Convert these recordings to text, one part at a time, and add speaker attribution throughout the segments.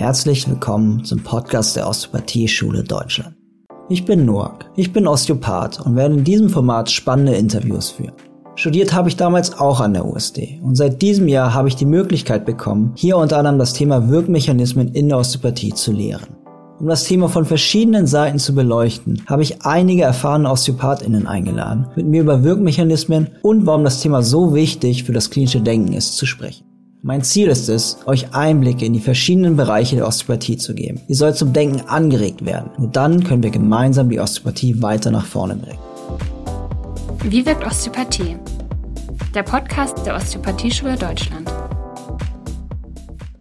Speaker 1: Herzlich willkommen zum Podcast der Osteopathie Schule Deutschland. Ich bin Noak, ich bin Osteopath und werde in diesem Format spannende Interviews führen. Studiert habe ich damals auch an der USD und seit diesem Jahr habe ich die Möglichkeit bekommen, hier unter anderem das Thema Wirkmechanismen in der Osteopathie zu lehren. Um das Thema von verschiedenen Seiten zu beleuchten, habe ich einige erfahrene OsteopathInnen eingeladen, mit mir über Wirkmechanismen und warum das Thema so wichtig für das klinische Denken ist, zu sprechen. Mein Ziel ist es, euch Einblicke in die verschiedenen Bereiche der Osteopathie zu geben. Ihr sollt zum Denken angeregt werden. Nur dann können wir gemeinsam die Osteopathie weiter nach vorne bringen.
Speaker 2: Wie wirkt Osteopathie? Der Podcast der Osteopathieschule Deutschland.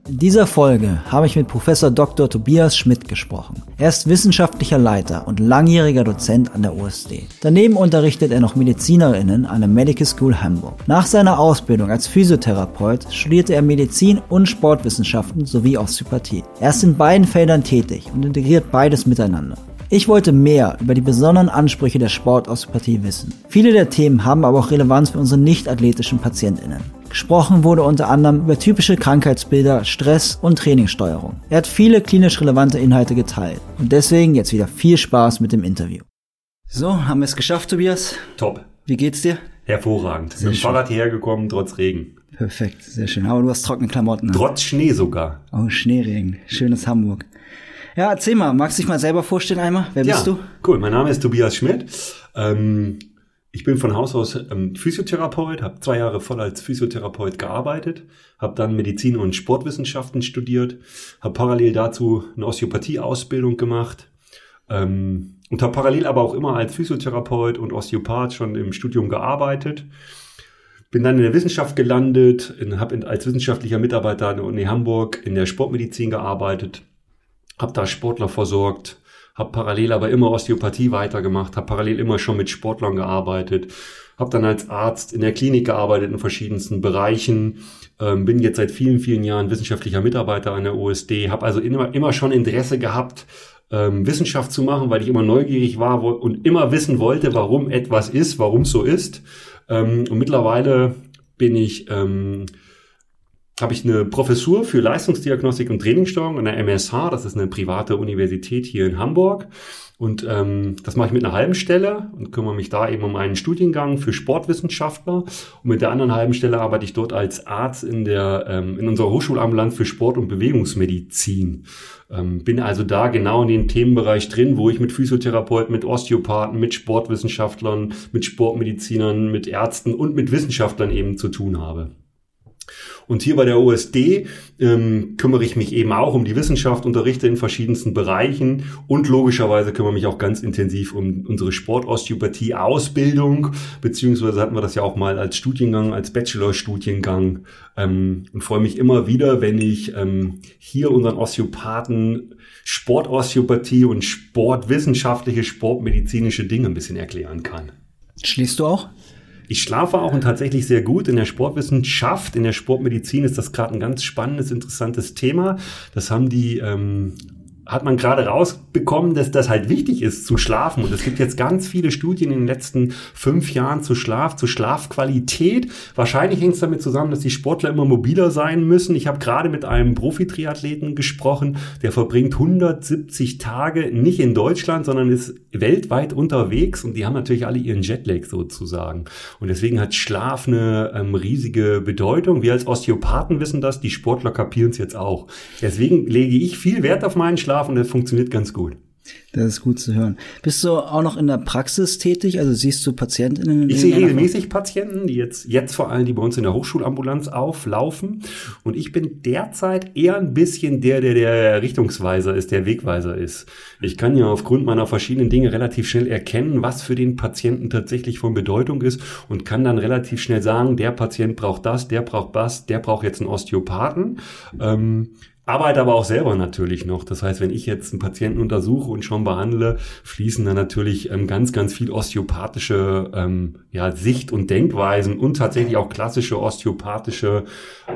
Speaker 1: In dieser Folge habe ich mit Professor Dr. Tobias Schmidt gesprochen. Er ist wissenschaftlicher Leiter und langjähriger Dozent an der USD. Daneben unterrichtet er noch Medizinerinnen an der Medical School Hamburg. Nach seiner Ausbildung als Physiotherapeut studierte er Medizin und Sportwissenschaften sowie Osteopathie. Er ist in beiden Feldern tätig und integriert beides miteinander. Ich wollte mehr über die besonderen Ansprüche der Sportosteopathie wissen. Viele der Themen haben aber auch Relevanz für unsere nicht-athletischen PatientInnen. Gesprochen wurde unter anderem über typische Krankheitsbilder, Stress und Trainingssteuerung. Er hat viele klinisch relevante Inhalte geteilt und deswegen jetzt wieder viel Spaß mit dem Interview. So, haben wir es geschafft, Tobias?
Speaker 3: Top.
Speaker 1: Wie geht's dir?
Speaker 3: Hervorragend. Sehr mit dem schön. Fahrrad hierher gekommen, trotz Regen.
Speaker 1: Perfekt, sehr schön. Aber du hast trockene Klamotten.
Speaker 3: Trotz Schnee sogar.
Speaker 1: Oh, Schneeregen. Schönes Hamburg. Ja, erzähl mal, magst du dich mal selber vorstellen einmal? Wer ja, bist du?
Speaker 3: Cool, mein Name ist Tobias Schmidt. Ähm, ich bin von Haus aus ähm, Physiotherapeut, habe zwei Jahre voll als Physiotherapeut gearbeitet, habe dann Medizin und Sportwissenschaften studiert, habe parallel dazu eine Osteopathie-Ausbildung gemacht ähm, und habe parallel aber auch immer als Physiotherapeut und Osteopath schon im Studium gearbeitet. Bin dann in der Wissenschaft gelandet, habe als wissenschaftlicher Mitarbeiter an der Uni Hamburg in der Sportmedizin gearbeitet habe da Sportler versorgt, habe parallel aber immer Osteopathie weitergemacht, habe parallel immer schon mit Sportlern gearbeitet, habe dann als Arzt in der Klinik gearbeitet in verschiedensten Bereichen, ähm, bin jetzt seit vielen, vielen Jahren wissenschaftlicher Mitarbeiter an der OSD, habe also immer, immer schon Interesse gehabt, ähm, Wissenschaft zu machen, weil ich immer neugierig war und immer wissen wollte, warum etwas ist, warum es so ist. Ähm, und mittlerweile bin ich ähm, habe ich eine Professur für Leistungsdiagnostik und Trainingssteuerung an der MSH. Das ist eine private Universität hier in Hamburg. Und ähm, das mache ich mit einer halben Stelle und kümmere mich da eben um einen Studiengang für Sportwissenschaftler. Und mit der anderen halben Stelle arbeite ich dort als Arzt in der ähm, in unserer Hochschulambulanz für Sport- und Bewegungsmedizin. Ähm, bin also da genau in dem Themenbereich drin, wo ich mit Physiotherapeuten, mit Osteopathen, mit Sportwissenschaftlern, mit Sportmedizinern, mit Ärzten und mit Wissenschaftlern eben zu tun habe. Und hier bei der OSD ähm, kümmere ich mich eben auch um die Wissenschaft, unterrichte in verschiedensten Bereichen und logischerweise kümmere mich auch ganz intensiv um unsere Sportosteopathie-Ausbildung, beziehungsweise hatten wir das ja auch mal als Studiengang, als Bachelor-Studiengang ähm, und freue mich immer wieder, wenn ich ähm, hier unseren Osteopathen Sportosteopathie und sportwissenschaftliche, sportmedizinische Dinge ein bisschen erklären kann.
Speaker 1: Schließt du auch?
Speaker 3: Ich schlafe auch und tatsächlich sehr gut. In der Sportwissenschaft, in der Sportmedizin ist das gerade ein ganz spannendes, interessantes Thema. Das haben die ähm, hat man gerade rausbekommen, dass das halt wichtig ist zu schlafen. Und es gibt jetzt ganz viele Studien in den letzten fünf Jahren zu Schlaf, zu Schlafqualität. Wahrscheinlich hängt es damit zusammen, dass die Sportler immer mobiler sein müssen. Ich habe gerade mit einem Profi-Triathleten gesprochen, der verbringt 170 Tage nicht in Deutschland, sondern ist weltweit unterwegs und die haben natürlich alle ihren Jetlag sozusagen. Und deswegen hat Schlaf eine ähm, riesige Bedeutung. Wir als Osteopathen wissen das, die Sportler kapieren es jetzt auch. Deswegen lege ich viel Wert auf meinen Schlaf Schlaf und der funktioniert ganz gut.
Speaker 1: Das ist gut zu hören. Bist du auch noch in der Praxis tätig? Also siehst du Patientinnen?
Speaker 3: Ich sehe regelmäßig Patienten, die jetzt, jetzt vor allem, die bei uns in der Hochschulambulanz auflaufen. Und ich bin derzeit eher ein bisschen der, der der Richtungsweiser ist, der Wegweiser ist. Ich kann ja aufgrund meiner verschiedenen Dinge relativ schnell erkennen, was für den Patienten tatsächlich von Bedeutung ist und kann dann relativ schnell sagen, der Patient braucht das, der braucht das, der braucht jetzt einen Osteopathen. Ähm, arbeite aber auch selber natürlich noch. Das heißt, wenn ich jetzt einen Patienten untersuche und schon behandle, fließen dann natürlich ähm, ganz, ganz viel osteopathische ähm, ja, Sicht- und Denkweisen und tatsächlich auch klassische osteopathische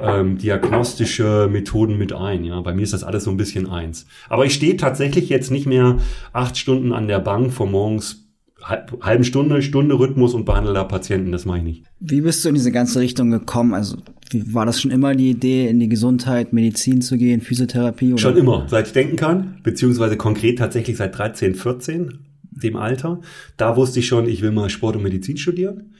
Speaker 3: ähm, diagnostische Methoden mit ein. Ja, bei mir ist das alles so ein bisschen eins. Aber ich stehe tatsächlich jetzt nicht mehr acht Stunden an der Bank von morgens halben Stunde, Stunde Rhythmus und behandle da Patienten, das mache ich nicht.
Speaker 1: Wie bist du in diese ganze Richtung gekommen? Also wie, war das schon immer die Idee, in die Gesundheit, Medizin zu gehen, Physiotherapie? Oder?
Speaker 3: Schon immer, seit ich denken kann, beziehungsweise konkret tatsächlich seit 13, 14, dem Alter. Da wusste ich schon, ich will mal Sport und Medizin studieren.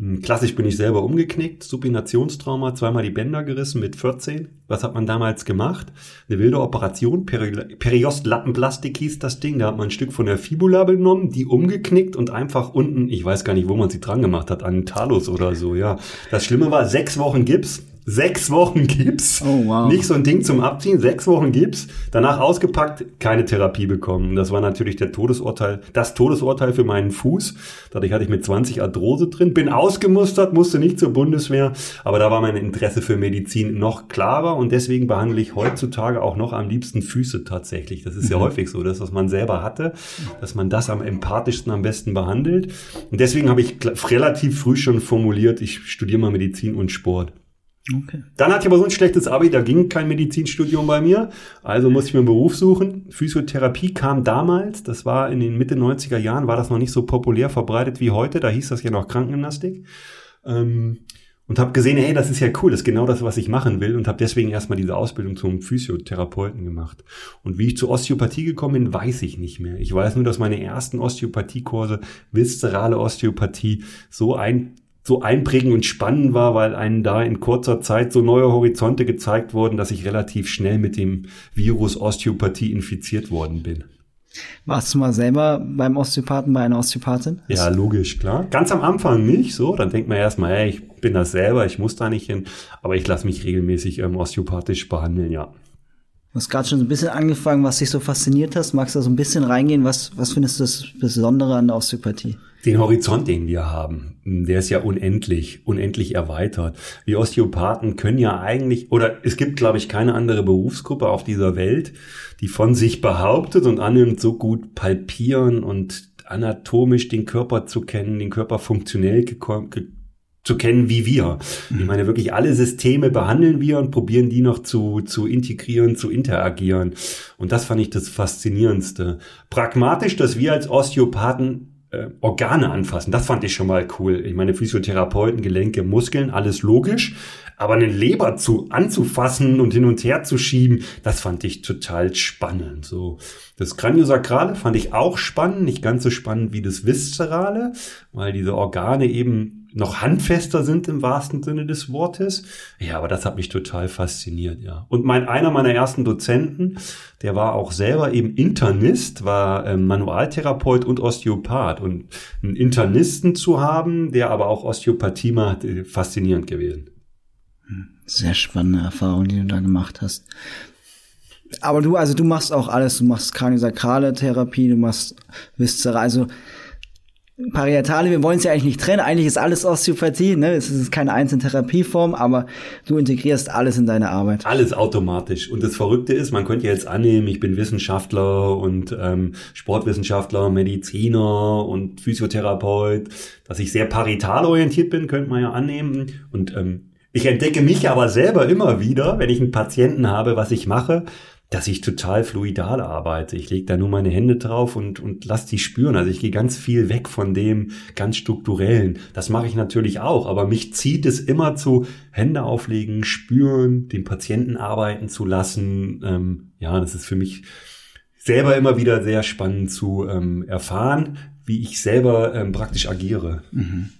Speaker 3: Hm, klassisch bin ich selber umgeknickt, Supinationstrauma, zweimal die Bänder gerissen mit 14. Was hat man damals gemacht? Eine wilde Operation, Peri Periostlappenplastik hieß das Ding. Da hat man ein Stück von der Fibula genommen, die umgeknickt und einfach unten, ich weiß gar nicht, wo man sie dran gemacht hat, an den Talus oder so, ja. Das Schlimme war, sechs Wochen Gips, sechs Wochen Gips.
Speaker 1: Oh, wow.
Speaker 3: Nicht so ein Ding zum Abziehen, sechs Wochen Gips. Danach ausgepackt, keine Therapie bekommen. Das war natürlich der Todesurteil, das Todesurteil für meinen Fuß. Dadurch hatte ich mit 20 Arthrose drin, bin ausgemustert, musste nicht zur Bundeswehr, aber da war mein Interesse für Medizin noch klarer und deswegen behandle ich heutzutage auch noch am liebsten Füße tatsächlich. Das ist mhm. ja häufig so, das, was man selber hatte, dass man das am empathischsten am besten behandelt. Und deswegen habe ich relativ früh schon formuliert, ich studiere mal Medizin und Sport. Okay. Dann hatte ich aber so ein schlechtes Abi, da ging kein Medizinstudium bei mir. Also musste ich mir einen Beruf suchen. Physiotherapie kam damals, das war in den Mitte 90er Jahren, war das noch nicht so populär verbreitet wie heute. Da hieß das ja noch Krankengymnastik. Ähm, und habe gesehen, hey, das ist ja cool, das ist genau das, was ich machen will und habe deswegen erstmal diese Ausbildung zum Physiotherapeuten gemacht. Und wie ich zur Osteopathie gekommen bin, weiß ich nicht mehr. Ich weiß nur, dass meine ersten Osteopathiekurse, viszerale Osteopathie, so ein so einprägend und spannend war, weil einen da in kurzer Zeit so neue Horizonte gezeigt wurden, dass ich relativ schnell mit dem Virus Osteopathie infiziert worden bin.
Speaker 1: Warst du mal selber beim Osteopathen, bei einer Osteopathin?
Speaker 3: Ja, logisch, klar. Ganz am Anfang nicht so. Dann denkt man erstmal, hey, ich bin das selber, ich muss da nicht hin. Aber ich lasse mich regelmäßig ähm, osteopathisch behandeln, ja.
Speaker 1: Du hast gerade schon so ein bisschen angefangen, was dich so fasziniert hast. Magst du da so ein bisschen reingehen? Was, was findest du das Besondere an der Osteopathie?
Speaker 3: Den Horizont, den wir haben, der ist ja unendlich, unendlich erweitert. Wir Osteopathen können ja eigentlich, oder es gibt, glaube ich, keine andere Berufsgruppe auf dieser Welt, die von sich behauptet und annimmt, so gut palpieren und anatomisch den Körper zu kennen, den Körper funktionell zu kennen wie wir. Ich meine, wirklich alle Systeme behandeln wir und probieren die noch zu, zu integrieren, zu interagieren. Und das fand ich das Faszinierendste. Pragmatisch, dass wir als Osteopathen äh, Organe anfassen. Das fand ich schon mal cool. Ich meine, Physiotherapeuten, Gelenke, Muskeln, alles logisch. Aber eine Leber zu anzufassen und hin und her zu schieben, das fand ich total spannend. So das Kraniosakrale fand ich auch spannend, nicht ganz so spannend wie das Viszerale, weil diese Organe eben noch handfester sind im wahrsten Sinne des Wortes. Ja, aber das hat mich total fasziniert, ja. Und mein, einer meiner ersten Dozenten, der war auch selber eben Internist, war ähm, Manualtherapeut und Osteopath. Und einen Internisten zu haben, der aber auch Osteopathie macht, äh, faszinierend gewesen.
Speaker 1: Sehr spannende Erfahrung, die du da gemacht hast. Aber du, also du machst auch alles, du machst kraniosakrale Therapie, du machst Viszeral, also Parietale, wir wollen es ja eigentlich nicht trennen. Eigentlich ist alles Osteopathie, ne? Es ist keine einzelne Therapieform, aber du integrierst alles in deine Arbeit.
Speaker 3: Alles automatisch. Und das Verrückte ist, man könnte jetzt annehmen, ich bin Wissenschaftler und ähm, Sportwissenschaftler, Mediziner und Physiotherapeut, dass ich sehr parital orientiert bin, könnte man ja annehmen. Und ähm, ich entdecke mich aber selber immer wieder, wenn ich einen Patienten habe, was ich mache, dass ich total fluidal arbeite. Ich lege da nur meine Hände drauf und, und lass die spüren. Also ich gehe ganz viel weg von dem ganz strukturellen. Das mache ich natürlich auch, aber mich zieht es immer zu Hände auflegen, spüren, den Patienten arbeiten zu lassen. Ähm, ja, das ist für mich selber immer wieder sehr spannend zu ähm, erfahren, wie ich selber ähm, praktisch agiere. Mhm.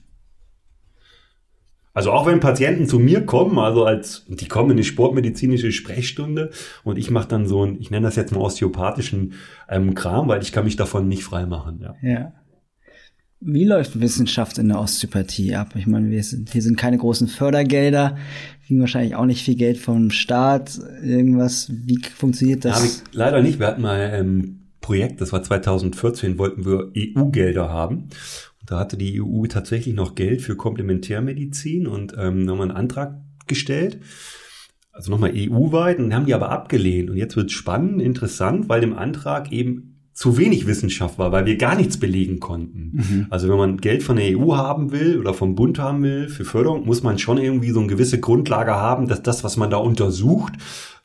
Speaker 3: Also auch wenn Patienten zu mir kommen, also als die kommen in die sportmedizinische Sprechstunde und ich mache dann so ein, ich nenne das jetzt mal osteopathischen ähm, Kram, weil ich kann mich davon nicht frei machen. Ja.
Speaker 1: ja. Wie läuft Wissenschaft in der Osteopathie ab? Ich meine, wir sind, hier sind keine großen Fördergelder, kriegen wahrscheinlich auch nicht viel Geld vom Staat, irgendwas. Wie funktioniert das?
Speaker 3: Ich leider nicht. Wir hatten mal ein ähm, Projekt, das war 2014, wollten wir EU-Gelder haben. Da hatte die EU tatsächlich noch Geld für Komplementärmedizin und ähm, nochmal einen Antrag gestellt. Also nochmal EU-weit und haben die aber abgelehnt. Und jetzt wird spannend, interessant, weil im Antrag eben zu wenig Wissenschaft war, weil wir gar nichts belegen konnten. Mhm. Also wenn man Geld von der EU haben will oder vom Bund haben will für Förderung, muss man schon irgendwie so eine gewisse Grundlage haben, dass das, was man da untersucht,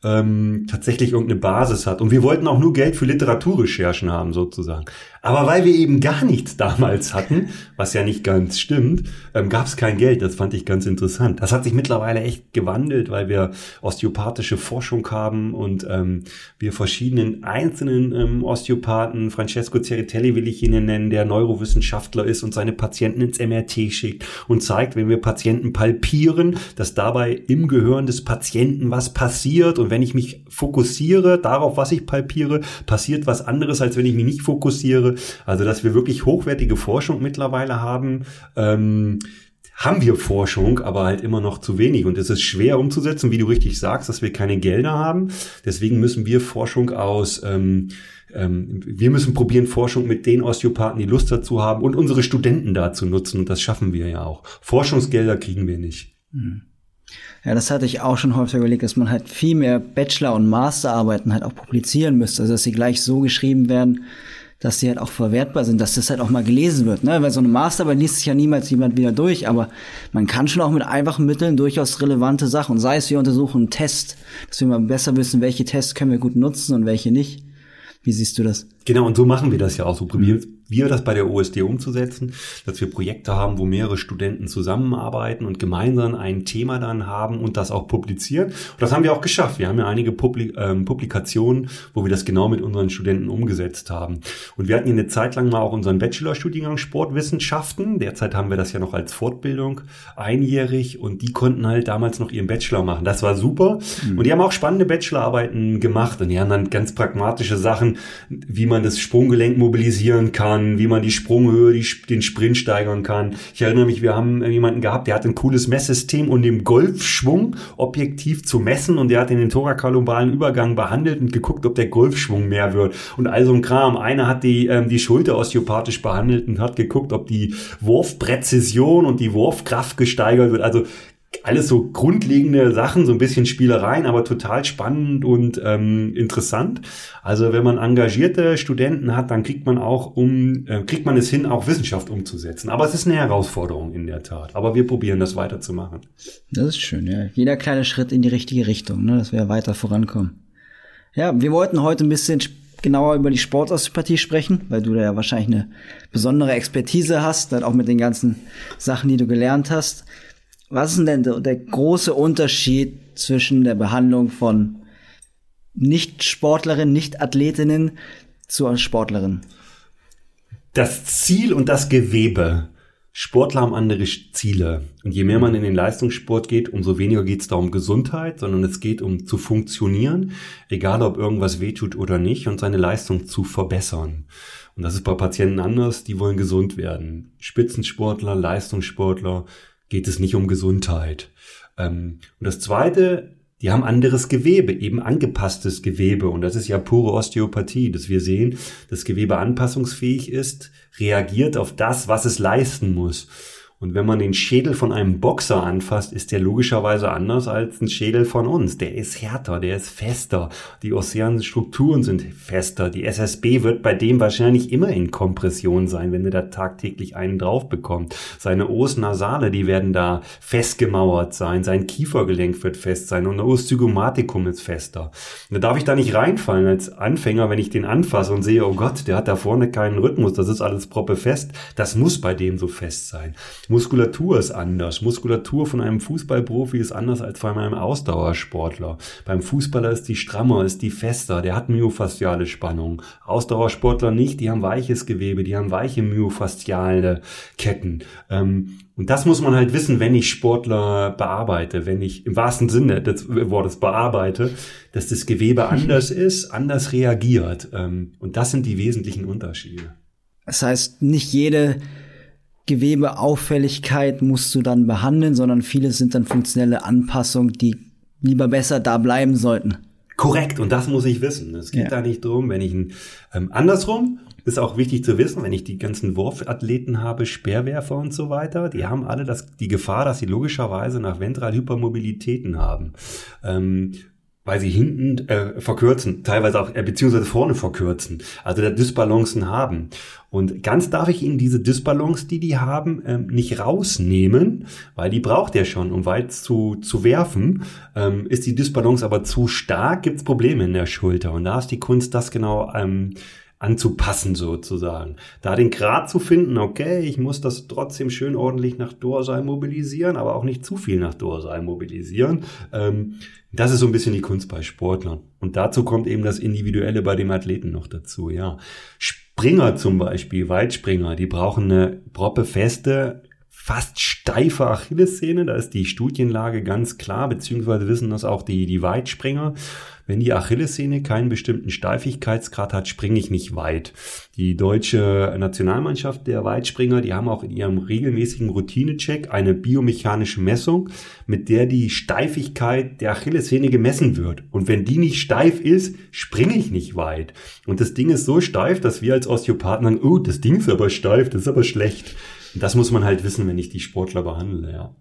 Speaker 3: ähm, tatsächlich irgendeine Basis hat. Und wir wollten auch nur Geld für Literaturrecherchen haben, sozusagen. Aber weil wir eben gar nichts damals hatten, was ja nicht ganz stimmt, ähm, gab es kein Geld. Das fand ich ganz interessant. Das hat sich mittlerweile echt gewandelt, weil wir osteopathische Forschung haben und ähm, wir verschiedenen einzelnen ähm, Osteopathen, Francesco Ceritelli will ich Ihnen nennen, der Neurowissenschaftler ist und seine Patienten ins MRT schickt und zeigt, wenn wir Patienten palpieren, dass dabei im Gehirn des Patienten was passiert. Und wenn ich mich fokussiere darauf, was ich palpiere, passiert was anderes, als wenn ich mich nicht fokussiere. Also, dass wir wirklich hochwertige Forschung mittlerweile haben. Ähm, haben wir Forschung, aber halt immer noch zu wenig. Und es ist schwer umzusetzen, wie du richtig sagst, dass wir keine Gelder haben. Deswegen müssen wir Forschung aus, ähm, ähm, wir müssen probieren, Forschung mit den Osteopathen, die Lust dazu haben und unsere Studenten dazu nutzen. Und das schaffen wir ja auch. Forschungsgelder kriegen wir nicht.
Speaker 1: Hm. Ja, das hatte ich auch schon häufig überlegt, dass man halt viel mehr Bachelor- und Masterarbeiten halt auch publizieren müsste, also dass sie gleich so geschrieben werden, dass die halt auch verwertbar sind, dass das halt auch mal gelesen wird. Ne? Weil so eine Masterarbeit liest sich ja niemals jemand wieder durch, aber man kann schon auch mit einfachen Mitteln durchaus relevante Sachen, sei es wir untersuchen einen Test, dass wir mal besser wissen, welche Tests können wir gut nutzen und welche nicht. Wie siehst du das?
Speaker 3: Genau, und so machen wir das ja auch. So probieren, wir das bei der OSD umzusetzen, dass wir Projekte haben, wo mehrere Studenten zusammenarbeiten und gemeinsam ein Thema dann haben und das auch publizieren. Und das haben wir auch geschafft. Wir haben ja einige Publi ähm, Publikationen, wo wir das genau mit unseren Studenten umgesetzt haben. Und wir hatten hier eine Zeit lang mal auch unseren Bachelorstudiengang Sportwissenschaften. Derzeit haben wir das ja noch als Fortbildung einjährig und die konnten halt damals noch ihren Bachelor machen. Das war super. Mhm. Und die haben auch spannende Bachelorarbeiten gemacht und die haben dann ganz pragmatische Sachen, wie man das Sprunggelenk mobilisieren kann kann, wie man die Sprunghöhe, die, den Sprint steigern kann. Ich erinnere mich, wir haben jemanden gehabt, der hat ein cooles Messsystem, um den Golfschwung objektiv zu messen und der hat den thorakolumbalen Übergang behandelt und geguckt, ob der Golfschwung mehr wird und all ein Kram. Einer hat die, ähm, die Schulter osteopathisch behandelt und hat geguckt, ob die Wurfpräzision und die Wurfkraft gesteigert wird. Also alles so grundlegende Sachen, so ein bisschen Spielereien, aber total spannend und ähm, interessant. Also wenn man engagierte Studenten hat, dann kriegt man auch um, äh, kriegt man es hin, auch Wissenschaft umzusetzen. Aber es ist eine Herausforderung in der Tat. Aber wir probieren das weiterzumachen.
Speaker 1: Das ist schön, ja. Jeder kleine Schritt in die richtige Richtung, ne, dass wir weiter vorankommen. Ja, wir wollten heute ein bisschen genauer über die Sportosteopathie sprechen, weil du da ja wahrscheinlich eine besondere Expertise hast, dann auch mit den ganzen Sachen, die du gelernt hast. Was ist denn der, große Unterschied zwischen der Behandlung von Nicht-Sportlerinnen, Nicht-Athletinnen zur Sportlerin?
Speaker 3: Das Ziel und das Gewebe. Sportler haben andere Ziele. Und je mehr man in den Leistungssport geht, umso weniger geht es da um Gesundheit, sondern es geht um zu funktionieren, egal ob irgendwas wehtut oder nicht, und seine Leistung zu verbessern. Und das ist bei Patienten anders, die wollen gesund werden. Spitzensportler, Leistungssportler, geht es nicht um Gesundheit. Ähm, und das Zweite, die haben anderes Gewebe, eben angepasstes Gewebe. Und das ist ja pure Osteopathie, dass wir sehen, dass Gewebe anpassungsfähig ist, reagiert auf das, was es leisten muss. Und wenn man den Schädel von einem Boxer anfasst, ist der logischerweise anders als ein Schädel von uns. Der ist härter, der ist fester. Die ozeanen Strukturen sind fester. Die SSB wird bei dem wahrscheinlich immer in Kompression sein, wenn er da tagtäglich einen drauf bekommt. Seine Os nasale, die werden da festgemauert sein. Sein Kiefergelenk wird fest sein und der Os zygomatikum ist fester. da darf ich da nicht reinfallen als Anfänger, wenn ich den anfasse und sehe, oh Gott, der hat da vorne keinen Rhythmus, das ist alles proppe fest. Das muss bei dem so fest sein. Muskulatur ist anders. Muskulatur von einem Fußballprofi ist anders als von einem Ausdauersportler. Beim Fußballer ist die strammer, ist die fester, der hat myofasziale Spannung. Ausdauersportler nicht, die haben weiches Gewebe, die haben weiche myofasziale Ketten. Ähm, und das muss man halt wissen, wenn ich Sportler bearbeite, wenn ich im wahrsten Sinne des Wortes bearbeite, dass das Gewebe anders ist, anders reagiert. Ähm, und das sind die wesentlichen Unterschiede.
Speaker 1: Das heißt, nicht jede Gewebeauffälligkeit musst du dann behandeln, sondern viele sind dann funktionelle Anpassungen, die lieber besser da bleiben sollten.
Speaker 3: Korrekt, und das muss ich wissen. Es geht ja. da nicht drum, wenn ich ein, ähm, andersrum ist auch wichtig zu wissen, wenn ich die ganzen Wurfathleten habe, Speerwerfer und so weiter, die haben alle das, die Gefahr, dass sie logischerweise nach Ventralhypermobilitäten haben. Ähm, weil sie hinten äh, verkürzen, teilweise auch äh, beziehungsweise vorne verkürzen, also da Dysbalancen haben. Und ganz darf ich Ihnen diese Dysbalance, die die haben, ähm, nicht rausnehmen, weil die braucht er schon, um weit zu, zu werfen. Ähm, ist die Dysbalance aber zu stark, gibt's Probleme in der Schulter. Und da ist die Kunst, das genau ähm, anzupassen sozusagen. Da den Grad zu finden, okay, ich muss das trotzdem schön ordentlich nach Dorsal mobilisieren, aber auch nicht zu viel nach Dorsal mobilisieren. Ähm, das ist so ein bisschen die Kunst bei Sportlern. Und dazu kommt eben das Individuelle bei dem Athleten noch dazu, ja. Springer zum Beispiel, Weitspringer, die brauchen eine proppe fast steife Achillessehne. Da ist die Studienlage ganz klar, beziehungsweise wissen das auch die, die Weitspringer. Wenn die Achillessehne keinen bestimmten Steifigkeitsgrad hat, springe ich nicht weit. Die deutsche Nationalmannschaft der Weitspringer, die haben auch in ihrem regelmäßigen Routinecheck eine biomechanische Messung, mit der die Steifigkeit der Achillessehne gemessen wird. Und wenn die nicht steif ist, springe ich nicht weit. Und das Ding ist so steif, dass wir als Osteopathen sagen, oh, das Ding ist aber steif, das ist aber schlecht. Das muss man halt wissen, wenn ich die Sportler behandle, ja.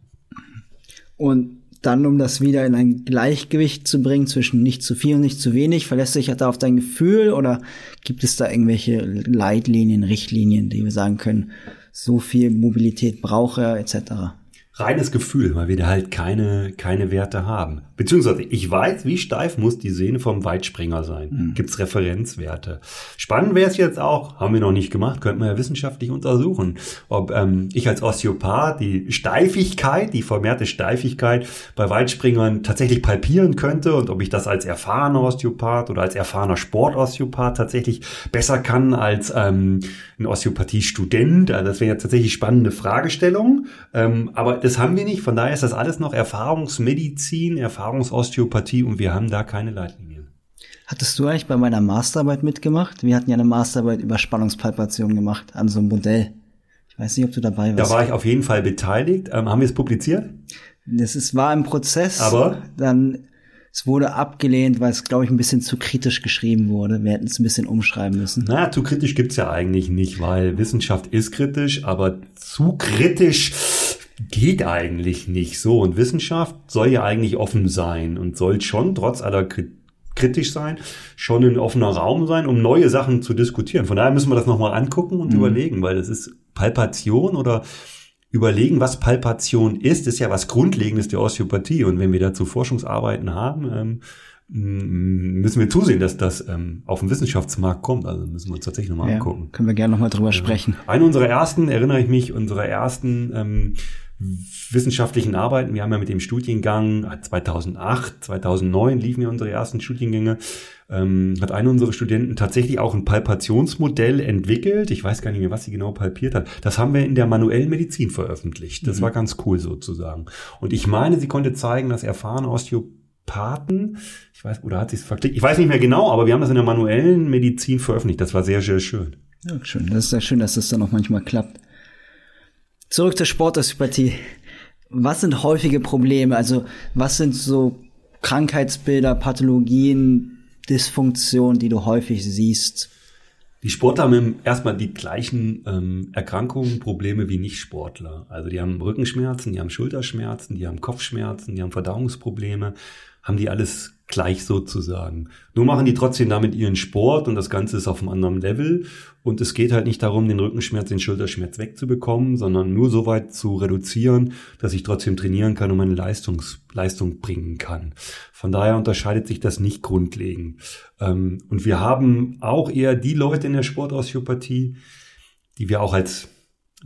Speaker 1: Und dann, um das wieder in ein Gleichgewicht zu bringen zwischen nicht zu viel und nicht zu wenig, verlässt sich da auf dein Gefühl oder gibt es da irgendwelche Leitlinien, Richtlinien, die wir sagen können, so viel Mobilität braucht er etc.?
Speaker 3: Reines Gefühl, weil wir da halt keine, keine Werte haben. Beziehungsweise ich weiß, wie steif muss die Sehne vom Weitspringer sein. Mhm. Gibt's Referenzwerte. Spannend wäre es jetzt auch, haben wir noch nicht gemacht, könnten wir ja wissenschaftlich untersuchen, ob ähm, ich als Osteopath die Steifigkeit, die vermehrte Steifigkeit bei Weitspringern tatsächlich palpieren könnte und ob ich das als erfahrener Osteopath oder als erfahrener Sportosteopath tatsächlich besser kann als ähm, ein Osteopathie-Student. Also das wäre ja tatsächlich spannende Fragestellung. Ähm, aber das haben wir nicht. Von daher ist das alles noch Erfahrungsmedizin, Erfahrungsosteopathie und wir haben da keine Leitlinien.
Speaker 1: Hattest du eigentlich bei meiner Masterarbeit mitgemacht? Wir hatten ja eine Masterarbeit über Spannungspalpation gemacht an so einem Modell. Ich weiß nicht, ob du dabei
Speaker 3: warst. Da war ich auf jeden Fall beteiligt. Ähm, haben wir es publiziert?
Speaker 1: Das ist, war im Prozess.
Speaker 3: Aber?
Speaker 1: Dann es wurde abgelehnt, weil es, glaube ich, ein bisschen zu kritisch geschrieben wurde. Wir hätten es ein bisschen umschreiben müssen.
Speaker 3: Naja, zu kritisch gibt's ja eigentlich nicht, weil Wissenschaft ist kritisch, aber zu kritisch geht eigentlich nicht so. Und Wissenschaft soll ja eigentlich offen sein und soll schon, trotz aller kritisch sein, schon ein offener Raum sein, um neue Sachen zu diskutieren. Von daher müssen wir das nochmal angucken und mhm. überlegen, weil das ist Palpation oder überlegen, was Palpation ist, ist ja was Grundlegendes der Osteopathie. Und wenn wir dazu Forschungsarbeiten haben, ähm, müssen wir zusehen, dass das ähm, auf den Wissenschaftsmarkt kommt. Also müssen wir uns tatsächlich nochmal ja, angucken.
Speaker 1: Können wir gerne nochmal drüber ja. sprechen.
Speaker 3: Eine unserer ersten, erinnere ich mich, unserer ersten ähm, wissenschaftlichen Arbeiten. Wir haben ja mit dem Studiengang 2008, 2009 liefen ja unsere ersten Studiengänge. Ähm, hat einer unserer Studenten tatsächlich auch ein Palpationsmodell entwickelt. Ich weiß gar nicht mehr, was sie genau palpiert hat. Das haben wir in der manuellen Medizin veröffentlicht. Das mhm. war ganz cool sozusagen. Und ich meine, sie konnte zeigen, dass erfahrene Osteopathen, ich weiß, oder hat sie es verklickt? Ich weiß nicht mehr genau, aber wir haben das in der manuellen Medizin veröffentlicht. Das war sehr, sehr schön.
Speaker 1: Ja, schön. Das ist sehr schön, dass das dann auch manchmal klappt. Zurück zur Sportosteopathie. Was sind häufige Probleme? Also was sind so Krankheitsbilder, Pathologien, Dysfunktionen, die du häufig siehst?
Speaker 3: Die Sportler haben erstmal die gleichen ähm, Erkrankungen, Probleme wie Nicht-Sportler. Also die haben Rückenschmerzen, die haben Schulterschmerzen, die haben Kopfschmerzen, die haben Verdauungsprobleme, haben die alles gleich sozusagen. Nur machen die trotzdem damit ihren Sport und das Ganze ist auf einem anderen Level. Und es geht halt nicht darum, den Rückenschmerz, den Schulterschmerz wegzubekommen, sondern nur so weit zu reduzieren, dass ich trotzdem trainieren kann und meine Leistungs Leistung bringen kann. Von daher unterscheidet sich das nicht grundlegend. Ähm, und wir haben auch eher die Leute in der Sportosteopathie, die wir auch als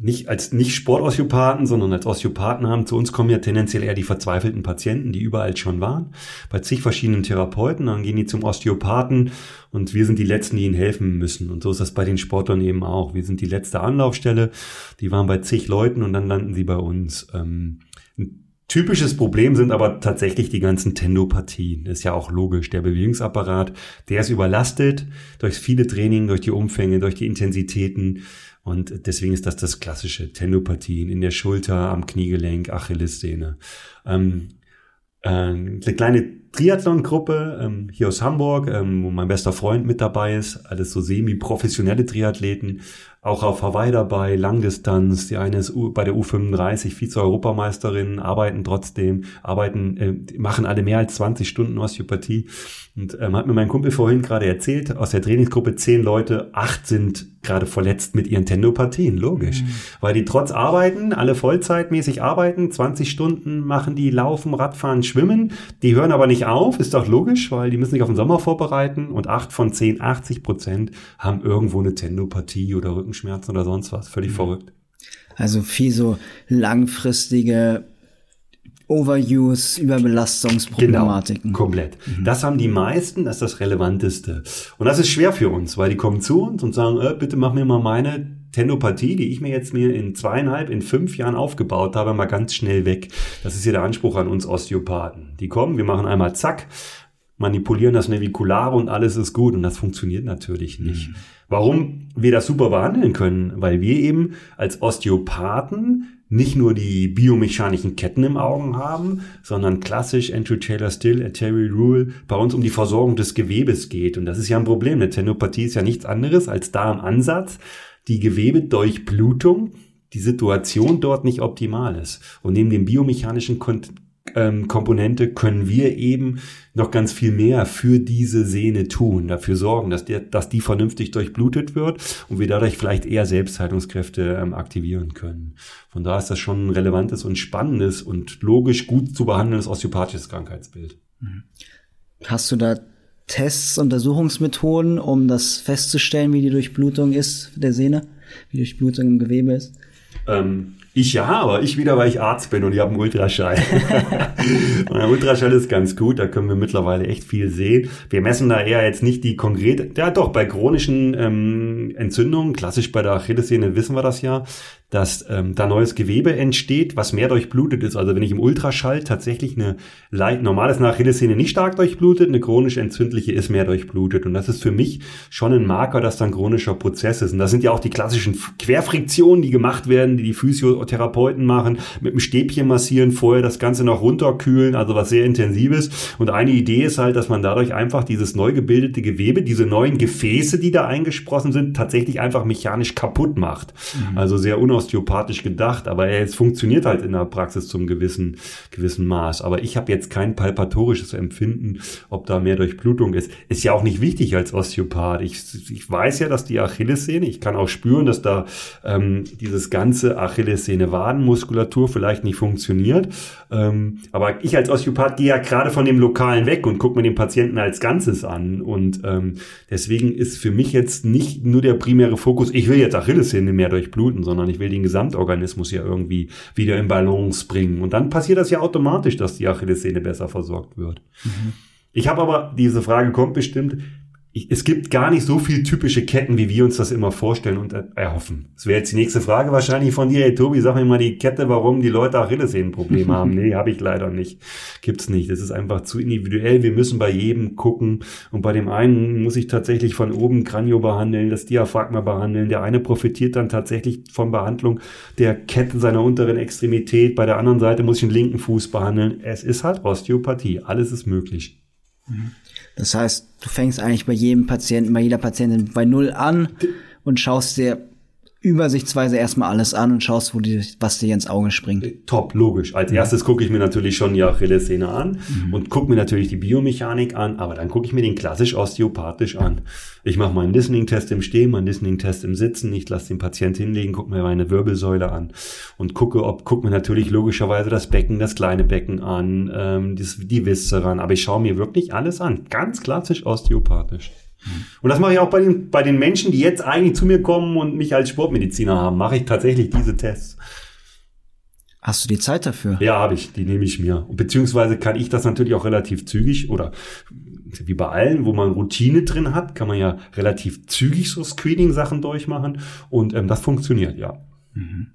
Speaker 3: nicht als nicht Sportosteopathen, sondern als Osteopathen haben. Zu uns kommen ja tendenziell eher die verzweifelten Patienten, die überall schon waren, bei zig verschiedenen Therapeuten. Dann gehen die zum Osteopathen und wir sind die Letzten, die ihnen helfen müssen. Und so ist das bei den Sportlern eben auch. Wir sind die letzte Anlaufstelle. Die waren bei zig Leuten und dann landen sie bei uns. Ähm, typisches Problem sind aber tatsächlich die ganzen Tendopathien. Ist ja auch logisch. Der Bewegungsapparat, der ist überlastet durch viele Training, durch die Umfänge, durch die Intensitäten und deswegen ist das das klassische Tendopathien in der Schulter, am Kniegelenk, Achillessehne. Ähm, äh, eine kleine Triathlon-Gruppe ähm, hier aus Hamburg, ähm, wo mein bester Freund mit dabei ist. Alles so semi-professionelle Triathleten auch auf Hawaii dabei, Langdistanz. Die eine ist bei der U35 Vize-Europameisterin, arbeiten trotzdem, arbeiten, äh, machen alle mehr als 20 Stunden Osteopathie. Und ähm, hat mir mein Kumpel vorhin gerade erzählt, aus der Trainingsgruppe zehn Leute, acht sind gerade verletzt mit ihren Tendopathien, logisch. Mhm. Weil die trotz Arbeiten, alle vollzeitmäßig arbeiten, 20 Stunden machen die Laufen, Radfahren, Schwimmen. Die hören aber nicht auf, ist doch logisch, weil die müssen sich auf den Sommer vorbereiten und acht von zehn, 80 Prozent haben irgendwo eine Tendopathie oder Rückenschmerzen oder sonst was. Völlig mhm. verrückt.
Speaker 1: Also viel so langfristige Overuse, Überbelastungsproblematiken.
Speaker 3: Genau, komplett. Mhm. Das haben die meisten, das ist das Relevanteste. Und das ist schwer für uns, weil die kommen zu uns und sagen, äh, bitte mach mir mal meine Tenopathie, die ich mir jetzt mir in zweieinhalb, in fünf Jahren aufgebaut habe, mal ganz schnell weg. Das ist ja der Anspruch an uns Osteopathen. Die kommen, wir machen einmal zack, manipulieren das Navikulare und alles ist gut. Und das funktioniert natürlich nicht. Mhm. Warum wir das super behandeln können? Weil wir eben als Osteopathen nicht nur die biomechanischen Ketten im Augen haben, sondern klassisch Andrew Taylor Still, Terry Rule, bei uns um die Versorgung des Gewebes geht. Und das ist ja ein Problem. Eine Tenopathie ist ja nichts anderes als da im Ansatz die Gewebedurchblutung, die Situation dort nicht optimal ist. Und neben dem biomechanischen ähm, Komponente können wir eben noch ganz viel mehr für diese Sehne tun, dafür sorgen, dass, der, dass die vernünftig durchblutet wird und wir dadurch vielleicht eher Selbstheilungskräfte ähm, aktivieren können. Von daher ist das schon ein relevantes und spannendes und logisch gut zu behandelndes osteopathisches Krankheitsbild. Mhm.
Speaker 1: Hast du da Tests, Untersuchungsmethoden, um das festzustellen, wie die Durchblutung ist der Sehne, wie die Durchblutung im Gewebe ist?
Speaker 3: Ähm, ich ja, aber ich wieder, weil ich Arzt bin und ich habe einen Ultraschall. und der Ultraschall ist ganz gut, da können wir mittlerweile echt viel sehen. Wir messen da eher jetzt nicht die konkrete, ja doch, bei chronischen ähm, Entzündungen, klassisch bei der Achillessehne wissen wir das ja, dass ähm, da neues Gewebe entsteht, was mehr durchblutet ist. Also wenn ich im Ultraschall tatsächlich eine leicht, normales Achillessehne nicht stark durchblutet, eine chronisch entzündliche ist mehr durchblutet. Und das ist für mich schon ein Marker, dass da ein chronischer Prozess ist. Und das sind ja auch die klassischen Querfriktionen, die gemacht werden, die die Physiotherapeuten machen, mit dem Stäbchen massieren, vorher das Ganze noch runterkühlen, also was sehr intensives. Und eine Idee ist halt, dass man dadurch einfach dieses neu gebildete Gewebe, diese neuen Gefäße, die da eingesprossen sind, tatsächlich einfach mechanisch kaputt macht. Mhm. Also sehr unaus osteopathisch gedacht, aber es funktioniert halt in der Praxis zum gewissen, gewissen Maß. Aber ich habe jetzt kein palpatorisches Empfinden, ob da mehr Durchblutung ist. Ist ja auch nicht wichtig als Osteopath. Ich, ich weiß ja, dass die Achillessehne, ich kann auch spüren, dass da ähm, dieses ganze Achillessehne-Wadenmuskulatur vielleicht nicht funktioniert. Ähm, aber ich als Osteopath gehe ja gerade von dem Lokalen weg und gucke mir den Patienten als Ganzes an. Und ähm, deswegen ist für mich jetzt nicht nur der primäre Fokus, ich will jetzt Achillessehne mehr durchbluten, sondern ich will will den Gesamtorganismus ja irgendwie wieder in Balance bringen. Und dann passiert das ja automatisch, dass die Achillessehne besser versorgt wird. Mhm. Ich habe aber, diese Frage kommt bestimmt, es gibt gar nicht so viel typische Ketten, wie wir uns das immer vorstellen und erhoffen. Das wäre jetzt die nächste Frage wahrscheinlich von dir. Hey Tobi, sag mir mal die Kette, warum die Leute Achillessehnenprobleme haben. Nee, habe ich leider nicht. Gibt's nicht. Das ist einfach zu individuell. Wir müssen bei jedem gucken. Und bei dem einen muss ich tatsächlich von oben Kranio behandeln, das Diaphragma behandeln. Der eine profitiert dann tatsächlich von Behandlung der Kette seiner unteren Extremität. Bei der anderen Seite muss ich den linken Fuß behandeln. Es ist halt Osteopathie. Alles ist möglich.
Speaker 1: Mhm. Das heißt, du fängst eigentlich bei jedem Patienten, bei jeder Patientin bei Null an und schaust dir übersichtsweise erstmal alles an und schaust, wo die, was dir ins Auge springt. Äh,
Speaker 3: top, logisch. Als erstes gucke ich mir natürlich schon die Achillessehne an mhm. und gucke mir natürlich die Biomechanik an, aber dann gucke ich mir den klassisch osteopathisch an. Ich mache meinen Listening-Test im Stehen, meinen Listening-Test im Sitzen, ich lasse den Patient hinlegen, gucke mir meine Wirbelsäule an und gucke, ob gucke mir natürlich logischerweise das Becken, das kleine Becken an, ähm, die, die Viszeren, aber ich schaue mir wirklich alles an, ganz klassisch osteopathisch. Und das mache ich auch bei den, bei den Menschen, die jetzt eigentlich zu mir kommen und mich als Sportmediziner haben, mache ich tatsächlich diese Tests.
Speaker 1: Hast du die Zeit dafür?
Speaker 3: Ja, habe ich. Die nehme ich mir. Beziehungsweise kann ich das natürlich auch relativ zügig oder wie bei allen, wo man Routine drin hat, kann man ja relativ zügig so Screening-Sachen durchmachen und ähm, das funktioniert, ja. Mhm.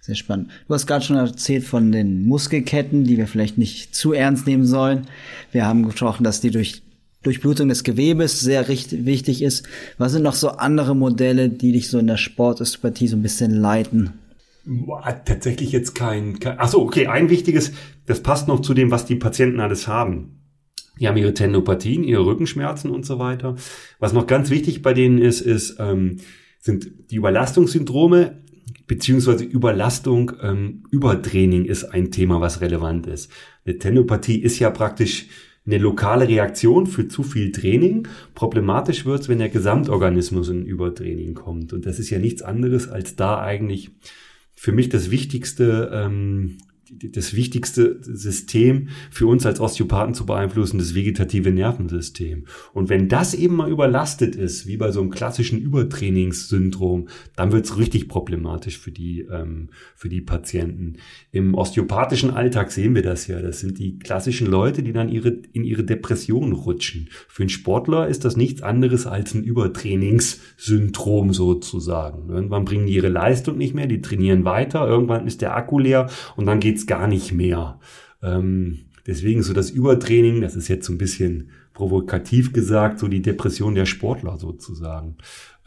Speaker 1: Sehr spannend. Du hast gerade schon erzählt von den Muskelketten, die wir vielleicht nicht zu ernst nehmen sollen. Wir haben gesprochen, dass die durch Durchblutung des Gewebes sehr richtig, wichtig ist. Was sind noch so andere Modelle, die dich so in der Sportosteopathie so ein bisschen leiten?
Speaker 3: Tatsächlich jetzt kein, kein ach so, okay, ein wichtiges, das passt noch zu dem, was die Patienten alles haben. Die haben ihre Tendopathien, ihre Rückenschmerzen und so weiter. Was noch ganz wichtig bei denen ist, ist ähm, sind die Überlastungssyndrome beziehungsweise Überlastung, ähm, Übertraining ist ein Thema, was relevant ist. Eine Tendopathie ist ja praktisch eine lokale Reaktion für zu viel Training. Problematisch wird es, wenn der Gesamtorganismus in Übertraining kommt. Und das ist ja nichts anderes als da eigentlich für mich das wichtigste ähm, das wichtigste System für uns als Osteopathen zu beeinflussen, das vegetative Nervensystem. Und wenn das eben mal überlastet ist, wie bei so einem klassischen Übertrainingssyndrom, dann wird es richtig problematisch für die, ähm, für die Patienten. Im osteopathischen Alltag sehen wir das ja. Das sind die klassischen Leute, die dann ihre, in ihre Depression rutschen. Für einen Sportler ist das nichts anderes als ein Übertrainingssyndrom sozusagen. Irgendwann bringen die ihre Leistung nicht mehr, die trainieren weiter, irgendwann ist der Akku leer und dann geht's gar nicht mehr. Ähm, deswegen so das Übertraining, das ist jetzt so ein bisschen provokativ gesagt, so die Depression der Sportler sozusagen.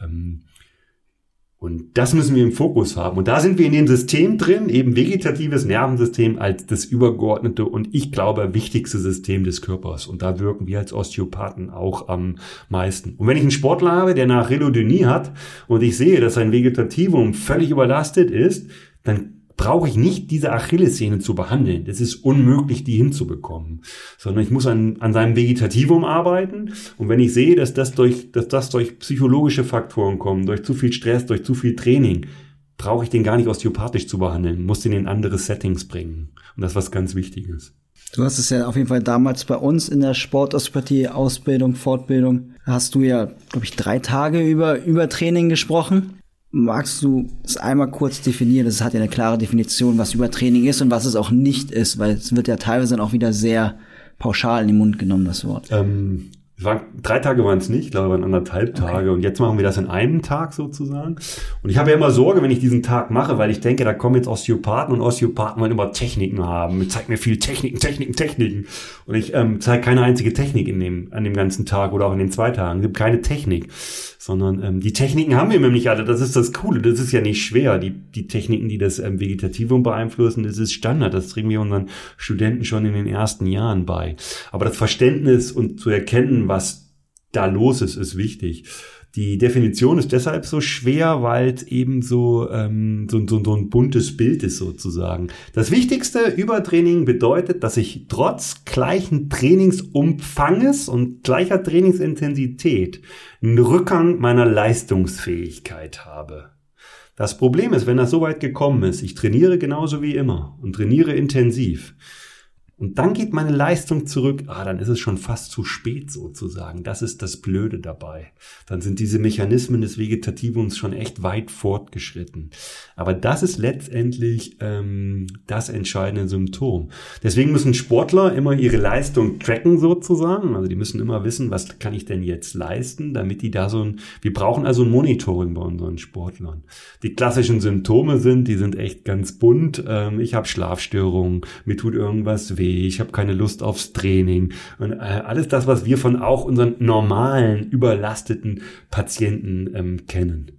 Speaker 3: Ähm, und das müssen wir im Fokus haben. Und da sind wir in dem System drin, eben vegetatives Nervensystem als das übergeordnete und ich glaube wichtigste System des Körpers. Und da wirken wir als Osteopathen auch am meisten. Und wenn ich einen Sportler habe, der nach Relodynie hat und ich sehe, dass sein Vegetativum völlig überlastet ist, dann brauche ich nicht diese Achillessehne zu behandeln. Das ist unmöglich, die hinzubekommen. Sondern ich muss an, an seinem Vegetativum arbeiten. Und wenn ich sehe, dass das durch, dass das durch psychologische Faktoren kommt, durch zu viel Stress, durch zu viel Training, brauche ich den gar nicht osteopathisch zu behandeln, muss den in andere Settings bringen. Und das ist was ganz Wichtiges.
Speaker 1: Du hast es ja auf jeden Fall damals bei uns in der Sportosteopathie Ausbildung, Fortbildung, hast du ja, glaube ich, drei Tage über Übertraining gesprochen. Magst du es einmal kurz definieren? Das hat ja eine klare Definition, was Übertraining ist und was es auch nicht ist, weil es wird ja teilweise dann auch wieder sehr pauschal in den Mund genommen, das Wort.
Speaker 3: Ähm, waren, drei Tage waren es nicht, ich glaube, waren anderthalb Tage. Okay. Und jetzt machen wir das in einem Tag sozusagen. Und ich habe ja immer Sorge, wenn ich diesen Tag mache, weil ich denke, da kommen jetzt Osteopathen und Osteopathen wollen immer Techniken haben. Zeigt mir viel Techniken, Techniken, Techniken. Und ich ähm, zeige keine einzige Technik in dem, an dem ganzen Tag oder auch in den zwei Tagen. Es gibt keine Technik sondern ähm, die Techniken haben wir nämlich alle. Das ist das Coole. Das ist ja nicht schwer. Die, die Techniken, die das ähm, Vegetativum beeinflussen, das ist Standard. Das bringen wir unseren Studenten schon in den ersten Jahren bei. Aber das Verständnis und zu erkennen, was da los ist, ist wichtig. Die Definition ist deshalb so schwer, weil es eben so, ähm, so, so, so ein buntes Bild ist sozusagen. Das Wichtigste, Übertraining bedeutet, dass ich trotz gleichen Trainingsumfanges und gleicher Trainingsintensität einen Rückgang meiner Leistungsfähigkeit habe. Das Problem ist, wenn das so weit gekommen ist, ich trainiere genauso wie immer und trainiere intensiv und dann geht meine Leistung zurück, ah, dann ist es schon fast zu spät sozusagen. Das ist das Blöde dabei. Dann sind diese Mechanismen des Vegetativums schon echt weit fortgeschritten. Aber das ist letztendlich ähm, das entscheidende Symptom. Deswegen müssen Sportler immer ihre Leistung tracken sozusagen. Also die müssen immer wissen, was kann ich denn jetzt leisten, damit die da so ein, wir brauchen also ein Monitoring bei unseren Sportlern. Die klassischen Symptome sind, die sind echt ganz bunt. Ähm, ich habe Schlafstörungen, mir tut irgendwas weh ich habe keine Lust aufs Training und äh, alles das, was wir von auch unseren normalen, überlasteten Patienten ähm, kennen.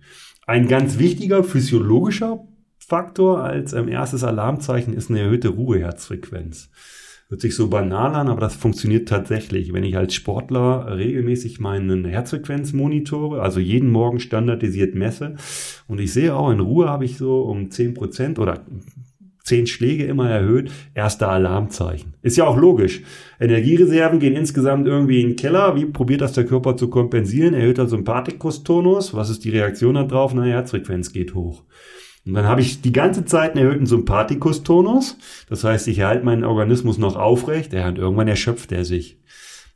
Speaker 3: Ein ganz wichtiger physiologischer Faktor als ähm, erstes Alarmzeichen ist eine erhöhte Ruheherzfrequenz. Hört sich so banal an, aber das funktioniert tatsächlich. Wenn ich als Sportler regelmäßig meinen Herzfrequenz monitore, also jeden Morgen standardisiert messe und ich sehe auch, in Ruhe habe ich so um zehn Prozent oder zehn Schläge immer erhöht, erster Alarmzeichen. Ist ja auch logisch. Energiereserven gehen insgesamt irgendwie in den Keller. Wie probiert das der Körper zu kompensieren? Erhöht er Sympathikus-Tonus. Was ist die Reaktion darauf? Na, Herzfrequenz geht hoch. Und dann habe ich die ganze Zeit einen erhöhten Sympathikus-Tonus. Das heißt, ich erhalte meinen Organismus noch aufrecht. Ja, und irgendwann erschöpft er sich.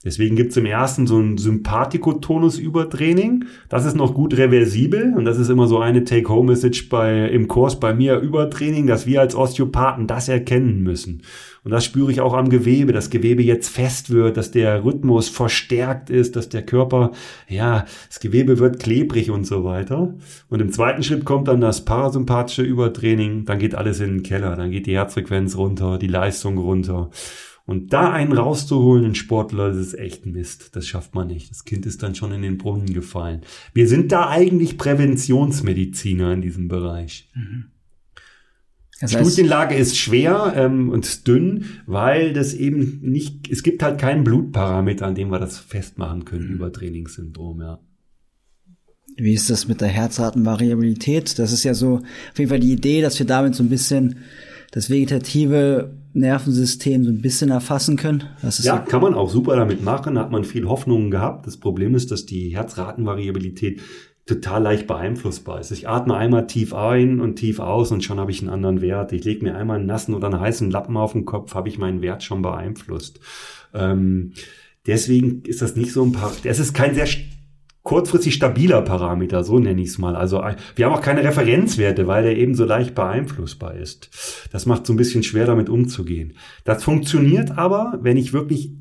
Speaker 3: Deswegen gibt's im ersten so ein Sympathikotonus-Übertraining. Das ist noch gut reversibel und das ist immer so eine Take-Home-Message bei, im Kurs bei mir Übertraining, dass wir als Osteopathen das erkennen müssen. Und das spüre ich auch am Gewebe, dass Gewebe jetzt fest wird, dass der Rhythmus verstärkt ist, dass der Körper, ja, das Gewebe wird klebrig und so weiter. Und im zweiten Schritt kommt dann das parasympathische Übertraining, dann geht alles in den Keller, dann geht die Herzfrequenz runter, die Leistung runter. Und da einen rauszuholen, einen Sportler, das ist echt Mist. Das schafft man nicht. Das Kind ist dann schon in den Brunnen gefallen. Wir sind da eigentlich Präventionsmediziner in diesem Bereich. Mhm. Das heißt, Studienlage ist schwer ähm, und dünn, weil das eben nicht, es gibt halt keinen Blutparameter, an dem wir das festmachen können, mhm. Übertrainingssyndrom, ja.
Speaker 1: Wie ist das mit der Herzratenvariabilität? Das ist ja so auf jeden Fall die Idee, dass wir damit so ein bisschen das vegetative Nervensystem so ein bisschen erfassen können.
Speaker 3: ja, kann man auch super damit machen. Da hat man viel Hoffnungen gehabt. Das Problem ist, dass die Herzratenvariabilität total leicht beeinflussbar ist. Ich atme einmal tief ein und tief aus und schon habe ich einen anderen Wert. Ich lege mir einmal einen nassen oder einen heißen Lappen auf den Kopf, habe ich meinen Wert schon beeinflusst. Ähm, deswegen ist das nicht so ein paar. Es ist kein sehr kurzfristig stabiler Parameter, so nenne ich es mal. Also wir haben auch keine Referenzwerte, weil der eben so leicht beeinflussbar ist. Das macht so ein bisschen schwer, damit umzugehen. Das funktioniert aber, wenn ich wirklich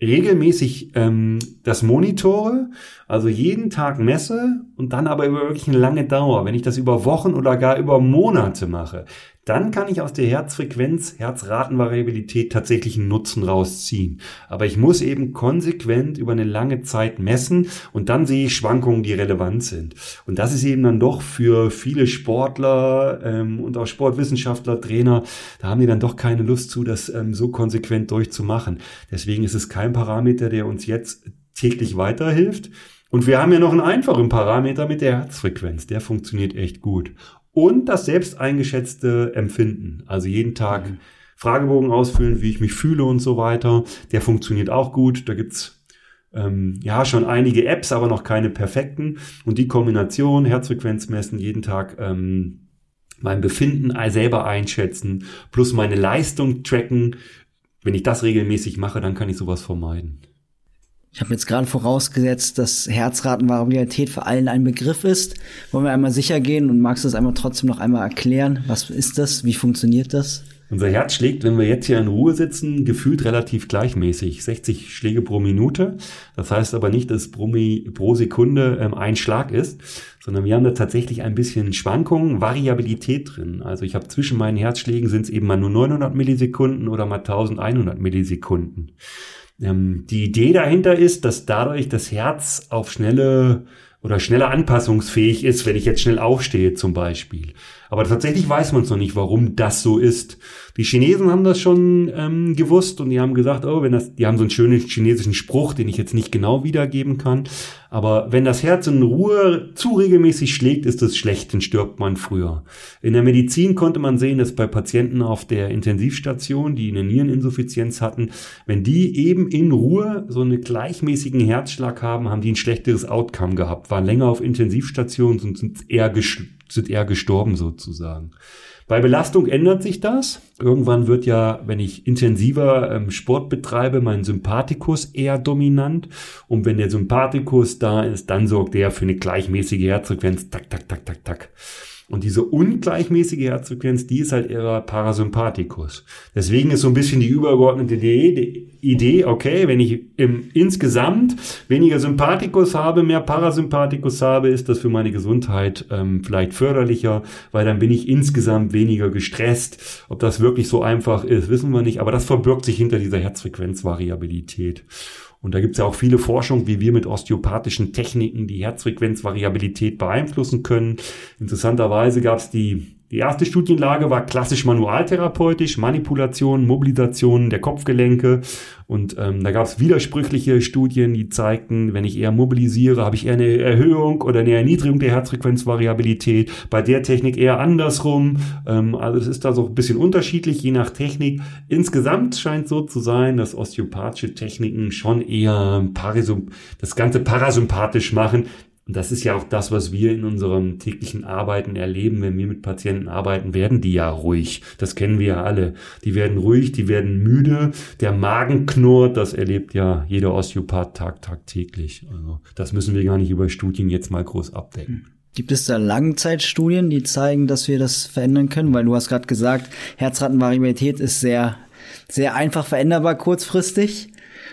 Speaker 3: regelmäßig ähm, das monitore, also jeden Tag messe und dann aber über wirklich eine lange Dauer. Wenn ich das über Wochen oder gar über Monate mache, dann kann ich aus der Herzfrequenz, Herzratenvariabilität tatsächlich einen Nutzen rausziehen. Aber ich muss eben konsequent über eine lange Zeit messen und dann sehe ich Schwankungen, die relevant sind. Und das ist eben dann doch für viele Sportler ähm, und auch Sportwissenschaftler, Trainer, da haben die dann doch keine Lust zu, das ähm, so konsequent durchzumachen. Deswegen ist es kein Parameter, der uns jetzt täglich weiterhilft. Und wir haben ja noch einen einfachen Parameter mit der Herzfrequenz. Der funktioniert echt gut und das selbst eingeschätzte Empfinden. Also jeden Tag mhm. Fragebogen ausfüllen, wie ich mich fühle und so weiter. Der funktioniert auch gut. Da gibt's ähm, ja schon einige Apps, aber noch keine perfekten. Und die Kombination, Herzfrequenz messen, jeden Tag ähm, mein Befinden selber einschätzen, plus meine Leistung tracken. Wenn ich das regelmäßig mache, dann kann ich sowas vermeiden.
Speaker 1: Ich habe jetzt gerade vorausgesetzt, dass Herzratenvariabilität für allen ein Begriff ist. Wollen wir einmal sicher gehen und magst du das einmal trotzdem noch einmal erklären? Was ist das? Wie funktioniert das?
Speaker 3: Unser Herz schlägt, wenn wir jetzt hier in Ruhe sitzen, gefühlt relativ gleichmäßig. 60 Schläge pro Minute. Das heißt aber nicht, dass pro, pro Sekunde ähm, ein Schlag ist, sondern wir haben da tatsächlich ein bisschen Schwankungen, Variabilität drin. Also ich habe zwischen meinen Herzschlägen sind es eben mal nur 900 Millisekunden oder mal 1100 Millisekunden. Ähm, die Idee dahinter ist, dass dadurch das Herz auf schnelle oder schneller anpassungsfähig ist, wenn ich jetzt schnell aufstehe zum Beispiel. Aber tatsächlich weiß man es noch nicht, warum das so ist. Die Chinesen haben das schon ähm, gewusst und die haben gesagt, oh, wenn das, die haben so einen schönen chinesischen Spruch, den ich jetzt nicht genau wiedergeben kann. Aber wenn das Herz in Ruhe zu regelmäßig schlägt, ist es schlecht, dann stirbt man früher. In der Medizin konnte man sehen, dass bei Patienten auf der Intensivstation, die eine Niereninsuffizienz hatten, wenn die eben in Ruhe so einen gleichmäßigen Herzschlag haben, haben die ein schlechteres Outcome gehabt, waren länger auf Intensivstationen und sind eher sind eher gestorben sozusagen. Bei Belastung ändert sich das. Irgendwann wird ja, wenn ich intensiver ähm, Sport betreibe, mein Sympathikus eher dominant. Und wenn der Sympathikus da ist, dann sorgt der für eine gleichmäßige Herzfrequenz. Tak, tak, tak, tak, tak. Und diese ungleichmäßige Herzfrequenz, die ist halt eher Parasympathikus. Deswegen ist so ein bisschen die übergeordnete Idee, okay, wenn ich im, insgesamt weniger Sympathikus habe, mehr Parasympathikus habe, ist das für meine Gesundheit ähm, vielleicht förderlicher, weil dann bin ich insgesamt weniger gestresst. Ob das wirklich so einfach ist, wissen wir nicht, aber das verbirgt sich hinter dieser Herzfrequenzvariabilität. Und da gibt es ja auch viele Forschung, wie wir mit osteopathischen Techniken die Herzfrequenzvariabilität beeinflussen können. Interessanterweise gab es die die erste Studienlage war klassisch manualtherapeutisch, Manipulation, Mobilisation der Kopfgelenke. Und ähm, da gab es widersprüchliche Studien, die zeigten, wenn ich eher mobilisiere, habe ich eher eine Erhöhung oder eine Erniedrigung der Herzfrequenzvariabilität. Bei der Technik eher andersrum. Ähm, also es ist da so ein bisschen unterschiedlich, je nach Technik. Insgesamt scheint so zu sein, dass osteopathische Techniken schon eher das Ganze parasympathisch machen. Und das ist ja auch das, was wir in unserem täglichen Arbeiten erleben. Wenn wir mit Patienten arbeiten, werden die ja ruhig. Das kennen wir ja alle. Die werden ruhig, die werden müde. Der Magen knurrt. Das erlebt ja jeder Osteopath tag, tagtäglich. Also das müssen wir gar nicht über Studien jetzt mal groß abdecken.
Speaker 1: Gibt es da Langzeitstudien, die zeigen, dass wir das verändern können? Weil du hast gerade gesagt, Herzratenvariabilität ist sehr, sehr einfach veränderbar kurzfristig.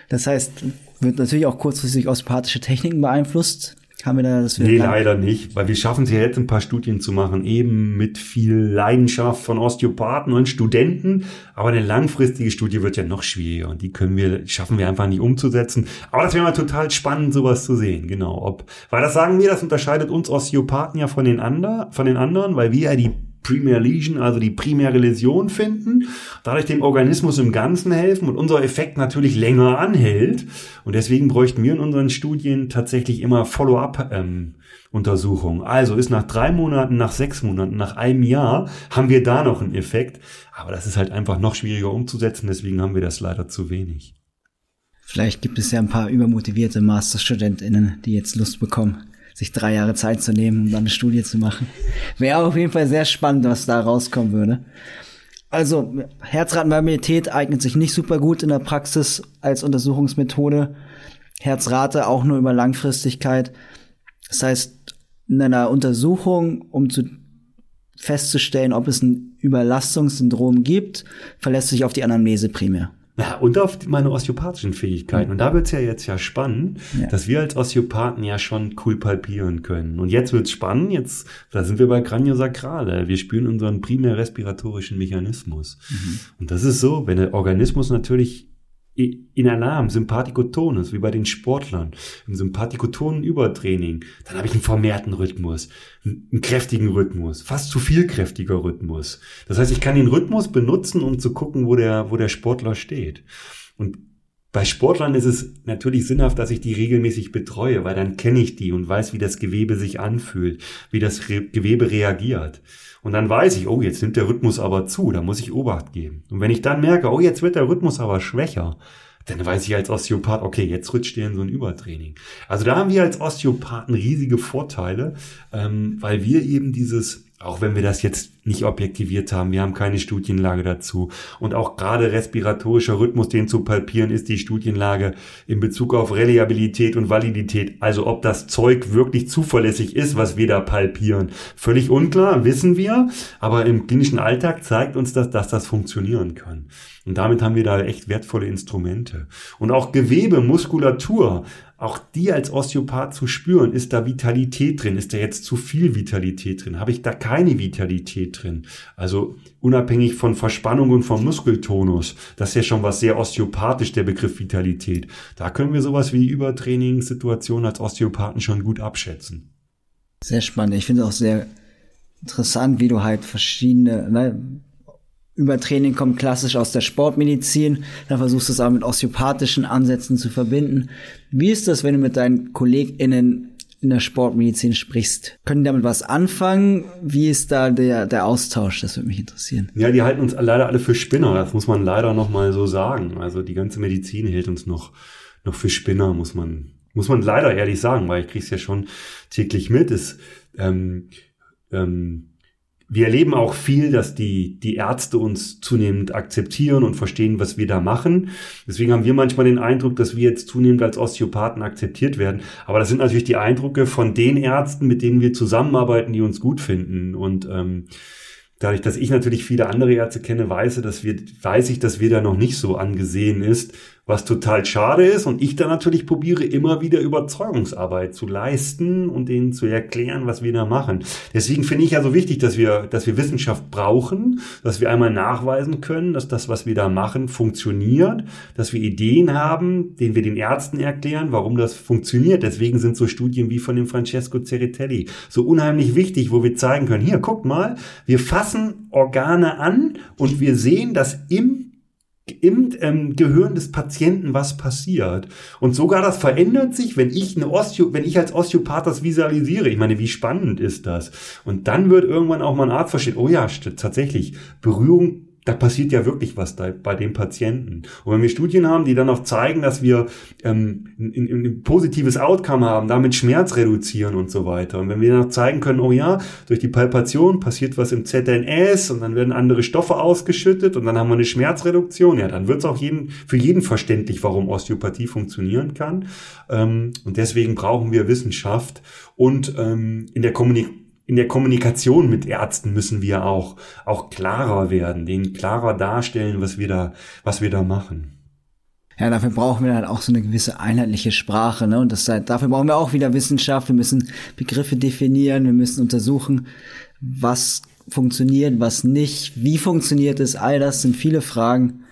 Speaker 1: Das heißt, wird natürlich auch kurzfristig osteopathische Techniken beeinflusst. Haben wir da das
Speaker 3: Nee, leider nicht, weil wir schaffen es ja jetzt ein paar Studien zu machen, eben mit viel Leidenschaft von Osteopathen und Studenten. Aber eine langfristige Studie wird ja noch schwieriger und die können wir, schaffen wir einfach nicht umzusetzen. Aber das wäre mal total spannend, sowas zu sehen, genau. Ob, weil das sagen wir, das unterscheidet uns Osteopathen ja von den, anderen, von den anderen, weil wir ja die Premier Lesion, also die primäre Läsion finden, dadurch dem Organismus im Ganzen helfen und unser Effekt natürlich länger anhält. Und deswegen bräuchten wir in unseren Studien tatsächlich immer Follow-up ähm. Also ist nach drei Monaten, nach sechs Monaten, nach einem Jahr haben wir da noch einen Effekt. Aber das ist halt einfach noch schwieriger umzusetzen, deswegen haben wir das leider zu wenig.
Speaker 1: Vielleicht gibt es ja ein paar übermotivierte Masterstudentinnen, die jetzt Lust bekommen, sich drei Jahre Zeit zu nehmen, um dann eine Studie zu machen. Wäre auf jeden Fall sehr spannend, was da rauskommen würde. Also Herzratenvariabilität eignet sich nicht super gut in der Praxis als Untersuchungsmethode. Herzrate auch nur über Langfristigkeit. Das heißt, in einer Untersuchung, um zu festzustellen, ob es ein Überlastungssyndrom gibt, verlässt sich auf die Anamnese primär.
Speaker 3: Ja, und auf meine osteopathischen Fähigkeiten. Und da wird's ja jetzt ja spannend, ja. dass wir als Osteopathen ja schon cool palpieren können. Und jetzt wird's spannend, jetzt, da sind wir bei Kraniosakrale. Wir spüren unseren primär respiratorischen Mechanismus. Mhm. Und das ist so, wenn der Organismus natürlich in Alarm, Sympathikotonus, wie bei den Sportlern, im sympathikotonen Übertraining, dann habe ich einen vermehrten Rhythmus, einen kräftigen Rhythmus, fast zu viel kräftiger Rhythmus. Das heißt, ich kann den Rhythmus benutzen, um zu gucken, wo der, wo der Sportler steht. Und bei Sportlern ist es natürlich sinnhaft, dass ich die regelmäßig betreue, weil dann kenne ich die und weiß, wie das Gewebe sich anfühlt, wie das Re Gewebe reagiert. Und dann weiß ich, oh, jetzt nimmt der Rhythmus aber zu, da muss ich Obacht geben. Und wenn ich dann merke, oh, jetzt wird der Rhythmus aber schwächer, dann weiß ich als Osteopath, okay, jetzt rutscht der in so ein Übertraining. Also da haben wir als Osteopathen riesige Vorteile, ähm, weil wir eben dieses auch wenn wir das jetzt nicht objektiviert haben, wir haben keine Studienlage dazu. Und auch gerade respiratorischer Rhythmus, den zu palpieren, ist die Studienlage in Bezug auf Reliabilität und Validität. Also ob das Zeug wirklich zuverlässig ist, was wir da palpieren. Völlig unklar, wissen wir. Aber im klinischen Alltag zeigt uns das, dass das funktionieren kann. Und damit haben wir da echt wertvolle Instrumente. Und auch Gewebe, Muskulatur, auch die als Osteopath zu spüren, ist da Vitalität drin? Ist da jetzt zu viel Vitalität drin? Habe ich da keine Vitalität drin? Also unabhängig von Verspannung und vom Muskeltonus, das ist ja schon was sehr osteopathisch, der Begriff Vitalität. Da können wir sowas wie Übertrainingssituationen als Osteopathen schon gut abschätzen.
Speaker 1: Sehr spannend. Ich finde auch sehr interessant, wie du halt verschiedene, ne, Übertraining kommt klassisch aus der Sportmedizin, dann versuchst du es auch mit osteopathischen Ansätzen zu verbinden. Wie ist das, wenn du mit deinen KollegInnen in der Sportmedizin sprichst? Können die damit was anfangen? Wie ist da der, der Austausch? Das würde mich interessieren.
Speaker 3: Ja, die halten uns leider alle für Spinner, das muss man leider nochmal so sagen. Also die ganze Medizin hält uns noch, noch für Spinner, muss man, muss man leider ehrlich sagen, weil ich krieg's ja schon täglich mit. Es, ähm, ähm, wir erleben auch viel, dass die, die Ärzte uns zunehmend akzeptieren und verstehen, was wir da machen. Deswegen haben wir manchmal den Eindruck, dass wir jetzt zunehmend als Osteopathen akzeptiert werden. Aber das sind natürlich die Eindrücke von den Ärzten, mit denen wir zusammenarbeiten, die uns gut finden. Und ähm, dadurch, dass ich natürlich viele andere Ärzte kenne, weiß, dass wir, weiß ich, dass wir da noch nicht so angesehen ist was total schade ist und ich dann natürlich probiere immer wieder Überzeugungsarbeit zu leisten und denen zu erklären, was wir da machen. Deswegen finde ich ja so wichtig, dass wir, dass wir Wissenschaft brauchen, dass wir einmal nachweisen können, dass das, was wir da machen, funktioniert, dass wir Ideen haben, denen wir den Ärzten erklären, warum das funktioniert. Deswegen sind so Studien wie von dem Francesco Ceritelli so unheimlich wichtig, wo wir zeigen können, hier, guckt mal, wir fassen Organe an und wir sehen, dass im im ähm, Gehirn des Patienten was passiert. Und sogar das verändert sich, wenn ich eine Osteo, wenn ich als Osteopath das visualisiere. Ich meine, wie spannend ist das? Und dann wird irgendwann auch mal ein Arzt verstehen, oh ja, tatsächlich, Berührung da passiert ja wirklich was da, bei dem Patienten. Und wenn wir Studien haben, die dann auch zeigen, dass wir ähm, ein, ein, ein positives Outcome haben, damit Schmerz reduzieren und so weiter. Und wenn wir dann auch zeigen können, oh ja, durch die Palpation passiert was im ZNS und dann werden andere Stoffe ausgeschüttet und dann haben wir eine Schmerzreduktion, ja, dann wird es auch jeden, für jeden verständlich, warum Osteopathie funktionieren kann. Ähm, und deswegen brauchen wir Wissenschaft und ähm, in der Kommunikation in der Kommunikation mit Ärzten müssen wir auch, auch klarer werden, denen klarer darstellen, was wir da, was wir da machen.
Speaker 1: Ja, dafür brauchen wir halt auch so eine gewisse einheitliche Sprache, ne? Und das, dafür brauchen wir auch wieder Wissenschaft. Wir müssen Begriffe definieren, wir müssen untersuchen, was funktioniert, was nicht, wie funktioniert es. All das sind viele Fragen,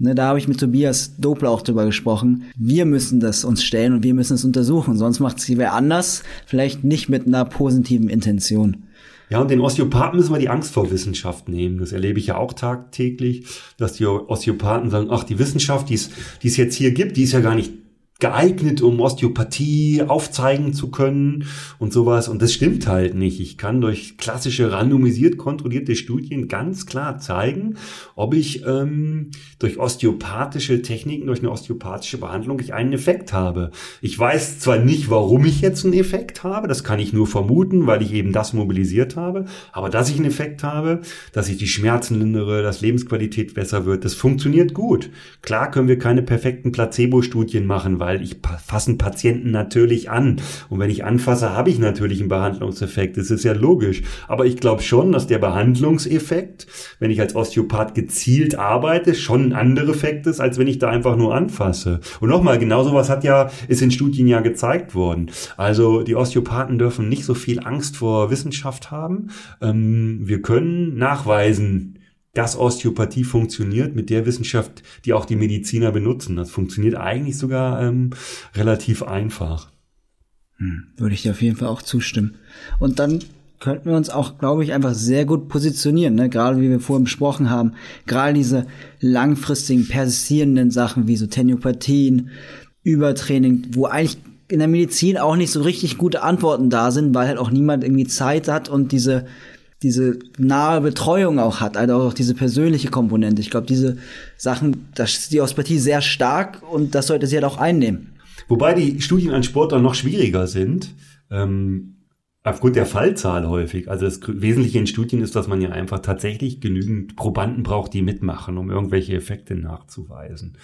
Speaker 1: Ne, da habe ich mit Tobias Doppler auch drüber gesprochen. Wir müssen das uns stellen und wir müssen es untersuchen. Sonst macht es wer anders, vielleicht nicht mit einer positiven Intention.
Speaker 3: Ja, und den Osteopathen müssen wir die Angst vor Wissenschaft nehmen. Das erlebe ich ja auch tagtäglich, dass die Osteopathen sagen, ach, die Wissenschaft, die es jetzt hier gibt, die ist ja gar nicht geeignet, um Osteopathie aufzeigen zu können und sowas. Und das stimmt halt nicht. Ich kann durch klassische randomisiert kontrollierte Studien ganz klar zeigen, ob ich ähm, durch osteopathische Techniken, durch eine osteopathische Behandlung ich einen Effekt habe. Ich weiß zwar nicht, warum ich jetzt einen Effekt habe, das kann ich nur vermuten, weil ich eben das mobilisiert habe, aber dass ich einen Effekt habe, dass ich die Schmerzen lindere, dass Lebensqualität besser wird, das funktioniert gut. Klar können wir keine perfekten Placebo-Studien machen, weil ich fassen Patienten natürlich an. Und wenn ich anfasse, habe ich natürlich einen Behandlungseffekt. Das ist ja logisch. Aber ich glaube schon, dass der Behandlungseffekt, wenn ich als Osteopath gezielt arbeite, schon ein anderer Effekt ist, als wenn ich da einfach nur anfasse. Und nochmal, genau sowas hat ja, ist in Studien ja gezeigt worden. Also die Osteopathen dürfen nicht so viel Angst vor Wissenschaft haben. Ähm, wir können nachweisen, dass Osteopathie funktioniert mit der Wissenschaft, die auch die Mediziner benutzen. Das funktioniert eigentlich sogar ähm, relativ einfach.
Speaker 1: Hm, würde ich dir auf jeden Fall auch zustimmen. Und dann könnten wir uns auch, glaube ich, einfach sehr gut positionieren, ne? gerade wie wir vorhin besprochen haben. Gerade diese langfristigen, persistierenden Sachen wie so Teniopathien, Übertraining, wo eigentlich in der Medizin auch nicht so richtig gute Antworten da sind, weil halt auch niemand irgendwie Zeit hat und diese diese nahe Betreuung auch hat, also auch diese persönliche Komponente. Ich glaube, diese Sachen, das ist die Osteopathie sehr stark und das sollte sie halt auch einnehmen.
Speaker 3: Wobei die Studien an Sportlern noch schwieriger sind. Ähm Aufgrund der Fallzahl häufig. Also das Wesentliche in Studien ist, dass man ja einfach tatsächlich genügend Probanden braucht, die mitmachen, um irgendwelche Effekte nachzuweisen.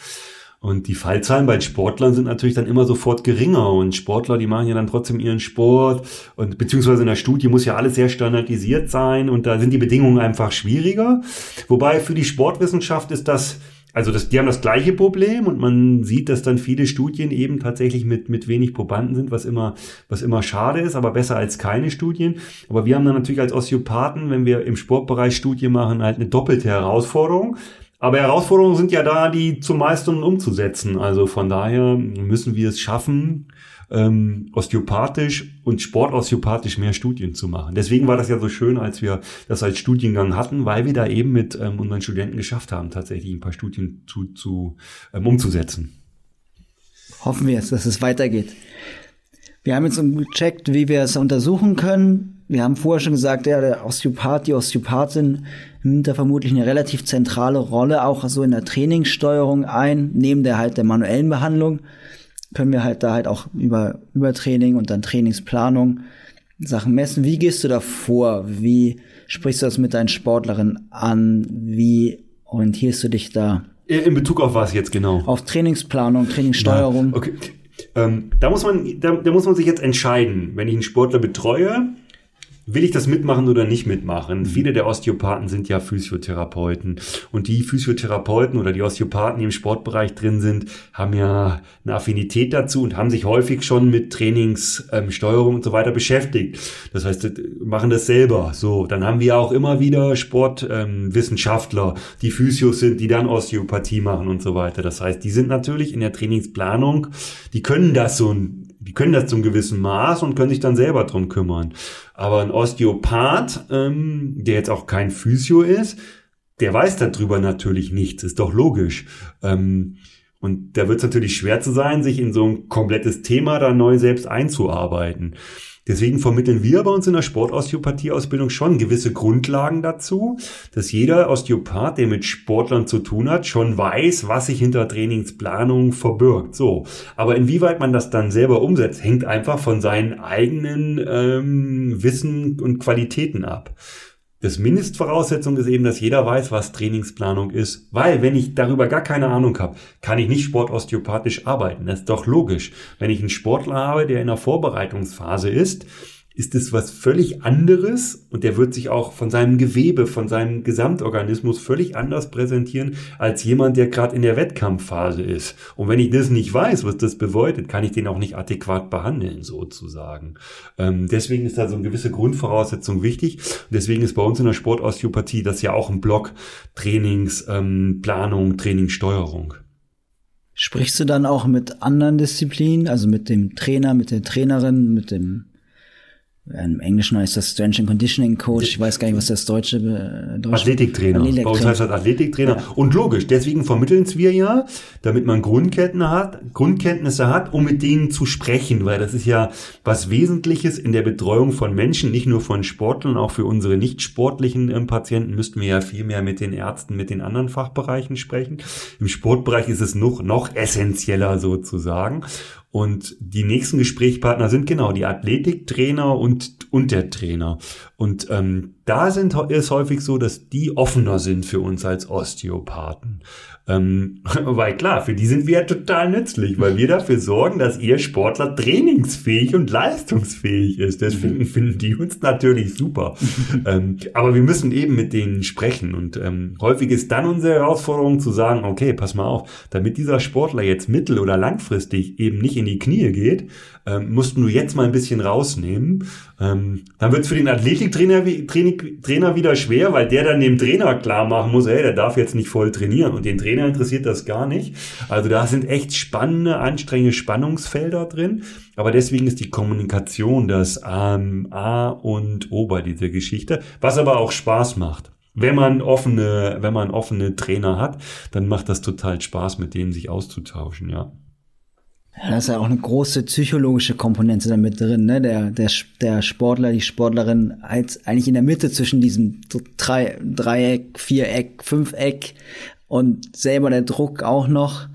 Speaker 3: Und die Fallzahlen bei Sportlern sind natürlich dann immer sofort geringer. Und Sportler, die machen ja dann trotzdem ihren Sport. Und beziehungsweise in der Studie muss ja alles sehr standardisiert sein. Und da sind die Bedingungen einfach schwieriger. Wobei für die Sportwissenschaft ist das, also das, die haben das gleiche Problem und man sieht, dass dann viele Studien eben tatsächlich mit, mit wenig Probanden sind, was immer, was immer schade ist, aber besser als keine Studien. Aber wir haben dann natürlich als Osteopathen, wenn wir im Sportbereich Studien machen, halt eine doppelte Herausforderung. Aber Herausforderungen sind ja da, die zu meistern und umzusetzen. Also von daher müssen wir es schaffen, ähm, osteopathisch und sportosteopathisch mehr Studien zu machen. Deswegen war das ja so schön, als wir das als Studiengang hatten, weil wir da eben mit ähm, unseren Studenten geschafft haben, tatsächlich ein paar Studien zu, zu ähm, umzusetzen.
Speaker 1: Hoffen wir jetzt, dass es weitergeht. Wir haben jetzt gecheckt, wie wir es untersuchen können. Wir haben vorher schon gesagt, ja, der Osteopath, die Osteopathin nimmt da vermutlich eine relativ zentrale Rolle auch so in der Trainingssteuerung ein, neben der halt der manuellen Behandlung können wir halt da halt auch über Übertraining und dann Trainingsplanung Sachen messen. Wie gehst du da vor? Wie sprichst du das mit deinen Sportlerinnen an? Wie orientierst du dich da?
Speaker 3: In Bezug auf was jetzt genau?
Speaker 1: Auf Trainingsplanung, Trainingssteuerung.
Speaker 3: Ja, okay. Ähm, da muss man, da, da muss man sich jetzt entscheiden. Wenn ich einen Sportler betreue, will ich das mitmachen oder nicht mitmachen? Mhm. Viele der Osteopathen sind ja Physiotherapeuten und die Physiotherapeuten oder die Osteopathen, die im Sportbereich drin sind, haben ja eine Affinität dazu und haben sich häufig schon mit Trainingssteuerung ähm, und so weiter beschäftigt. Das heißt, machen das selber. So, dann haben wir auch immer wieder Sportwissenschaftler, ähm, die Physios sind, die dann Osteopathie machen und so weiter. Das heißt, die sind natürlich in der Trainingsplanung, die können das so ein die können das zum gewissen Maß und können sich dann selber drum kümmern. Aber ein Osteopath, ähm, der jetzt auch kein Physio ist, der weiß darüber natürlich nichts, ist doch logisch. Ähm, und da wird es natürlich schwer zu sein, sich in so ein komplettes Thema da neu selbst einzuarbeiten. Deswegen vermitteln wir bei uns in der Sportosteopathie-Ausbildung schon gewisse Grundlagen dazu, dass jeder Osteopath, der mit Sportlern zu tun hat, schon weiß, was sich hinter Trainingsplanung verbirgt. So, aber inwieweit man das dann selber umsetzt, hängt einfach von seinen eigenen ähm, Wissen und Qualitäten ab. Das Mindestvoraussetzung ist eben, dass jeder weiß, was Trainingsplanung ist. Weil, wenn ich darüber gar keine Ahnung habe, kann ich nicht sportosteopathisch arbeiten. Das ist doch logisch. Wenn ich einen Sportler habe, der in der Vorbereitungsphase ist, ist es was völlig anderes und der wird sich auch von seinem Gewebe, von seinem Gesamtorganismus völlig anders präsentieren als jemand, der gerade in der Wettkampfphase ist. Und wenn ich das nicht weiß, was das bedeutet, kann ich den auch nicht adäquat behandeln, sozusagen. Ähm, deswegen ist da so eine gewisse Grundvoraussetzung wichtig. Und deswegen ist bei uns in der Sportosteopathie das ja auch ein Block Trainings, ähm, Trainingssteuerung.
Speaker 1: Sprichst du dann auch mit anderen Disziplinen, also mit dem Trainer, mit der Trainerin, mit dem Im Englischen heißt das Strength and Conditioning Coach. Ich weiß gar nicht, was das deutsche,
Speaker 3: äh, deutsche Athletiktrainer. Athletiktrainer. Bei uns heißt das Athletiktrainer. Ja. Und logisch, deswegen vermitteln es wir ja, damit man Grundkenntnisse hat, Grundkenntnisse hat, um mit denen zu sprechen, weil das ist ja was Wesentliches in der Betreuung von Menschen, nicht nur von Sportlern, auch für unsere nicht sportlichen äh, Patienten müssten wir ja viel mehr mit den Ärzten, mit den anderen Fachbereichen sprechen. Im Sportbereich ist es noch, noch essentieller sozusagen. Und die nächsten Gesprächspartner sind genau die Athletiktrainer und, und der Trainer. Und ähm, da sind, ist häufig so, dass die offener sind für uns als Osteopathen. Ähm, weil klar, für die sind wir ja total nützlich, weil wir dafür sorgen, dass ihr Sportler trainingsfähig und leistungsfähig ist. Das finden, finden die uns natürlich super. ähm, aber wir müssen eben mit denen sprechen. Und ähm, häufig ist dann unsere Herausforderung zu sagen, okay, pass mal auf, damit dieser Sportler jetzt mittel- oder langfristig eben nicht in die Knie geht, ähm, mussten du jetzt mal ein bisschen rausnehmen. Ähm, dann wird es für den Athletiktrainer Trainer wieder schwer, weil der dann dem Trainer klar machen muss, hey, der darf jetzt nicht voll trainieren und den Trainer interessiert das gar nicht. Also da sind echt spannende, anstrengende Spannungsfelder drin. Aber deswegen ist die Kommunikation das ähm, A und O bei dieser Geschichte, was aber auch Spaß macht. Wenn man offene, wenn man offene Trainer hat, dann macht das total Spaß, mit denen sich auszutauschen, ja.
Speaker 1: Ja, da ist ja auch eine große psychologische Komponente damit drin, ne? Der, der, der Sportler, die Sportlerin als eigentlich in der Mitte zwischen diesem drei, Dreieck, Viereck, Fünfeck und selber der Druck auch noch.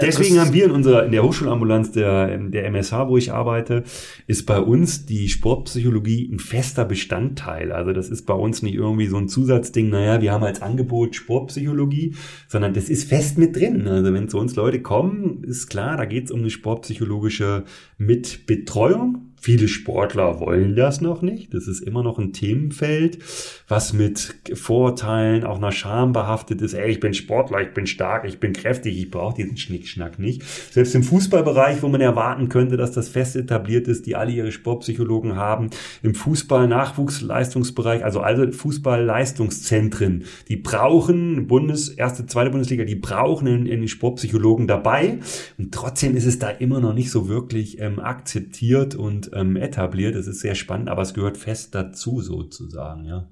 Speaker 3: Deswegen haben wir in unserer, in der Hochschulambulanz der, der MSH, wo ich arbeite, ist bei uns die Sportpsychologie ein fester Bestandteil. Also das ist bei uns nicht irgendwie so ein Zusatzding, naja, wir haben als Angebot Sportpsychologie, sondern das ist fest mit drin. Also wenn zu uns Leute kommen, ist klar, da geht es um eine sportpsychologische Mitbetreuung Viele Sportler wollen das noch nicht. Das ist immer noch ein Themenfeld, was mit Vorurteilen, auch einer Scham behaftet ist. Ey, ich bin Sportler, ich bin stark, ich bin kräftig, ich brauche diesen Schnickschnack nicht. Selbst im Fußballbereich, wo man erwarten könnte, dass das fest etabliert ist, die alle ihre Sportpsychologen haben. Im Fußball-Nachwuchsleistungsbereich, also also Fußball-Leistungszentren, die brauchen Bundes, erste, zweite Bundesliga, die brauchen einen, einen Sportpsychologen dabei. Und trotzdem ist es da immer noch nicht so wirklich ähm, akzeptiert und ähm, etabliert. Es ist sehr spannend, aber es gehört fest dazu sozusagen, ja.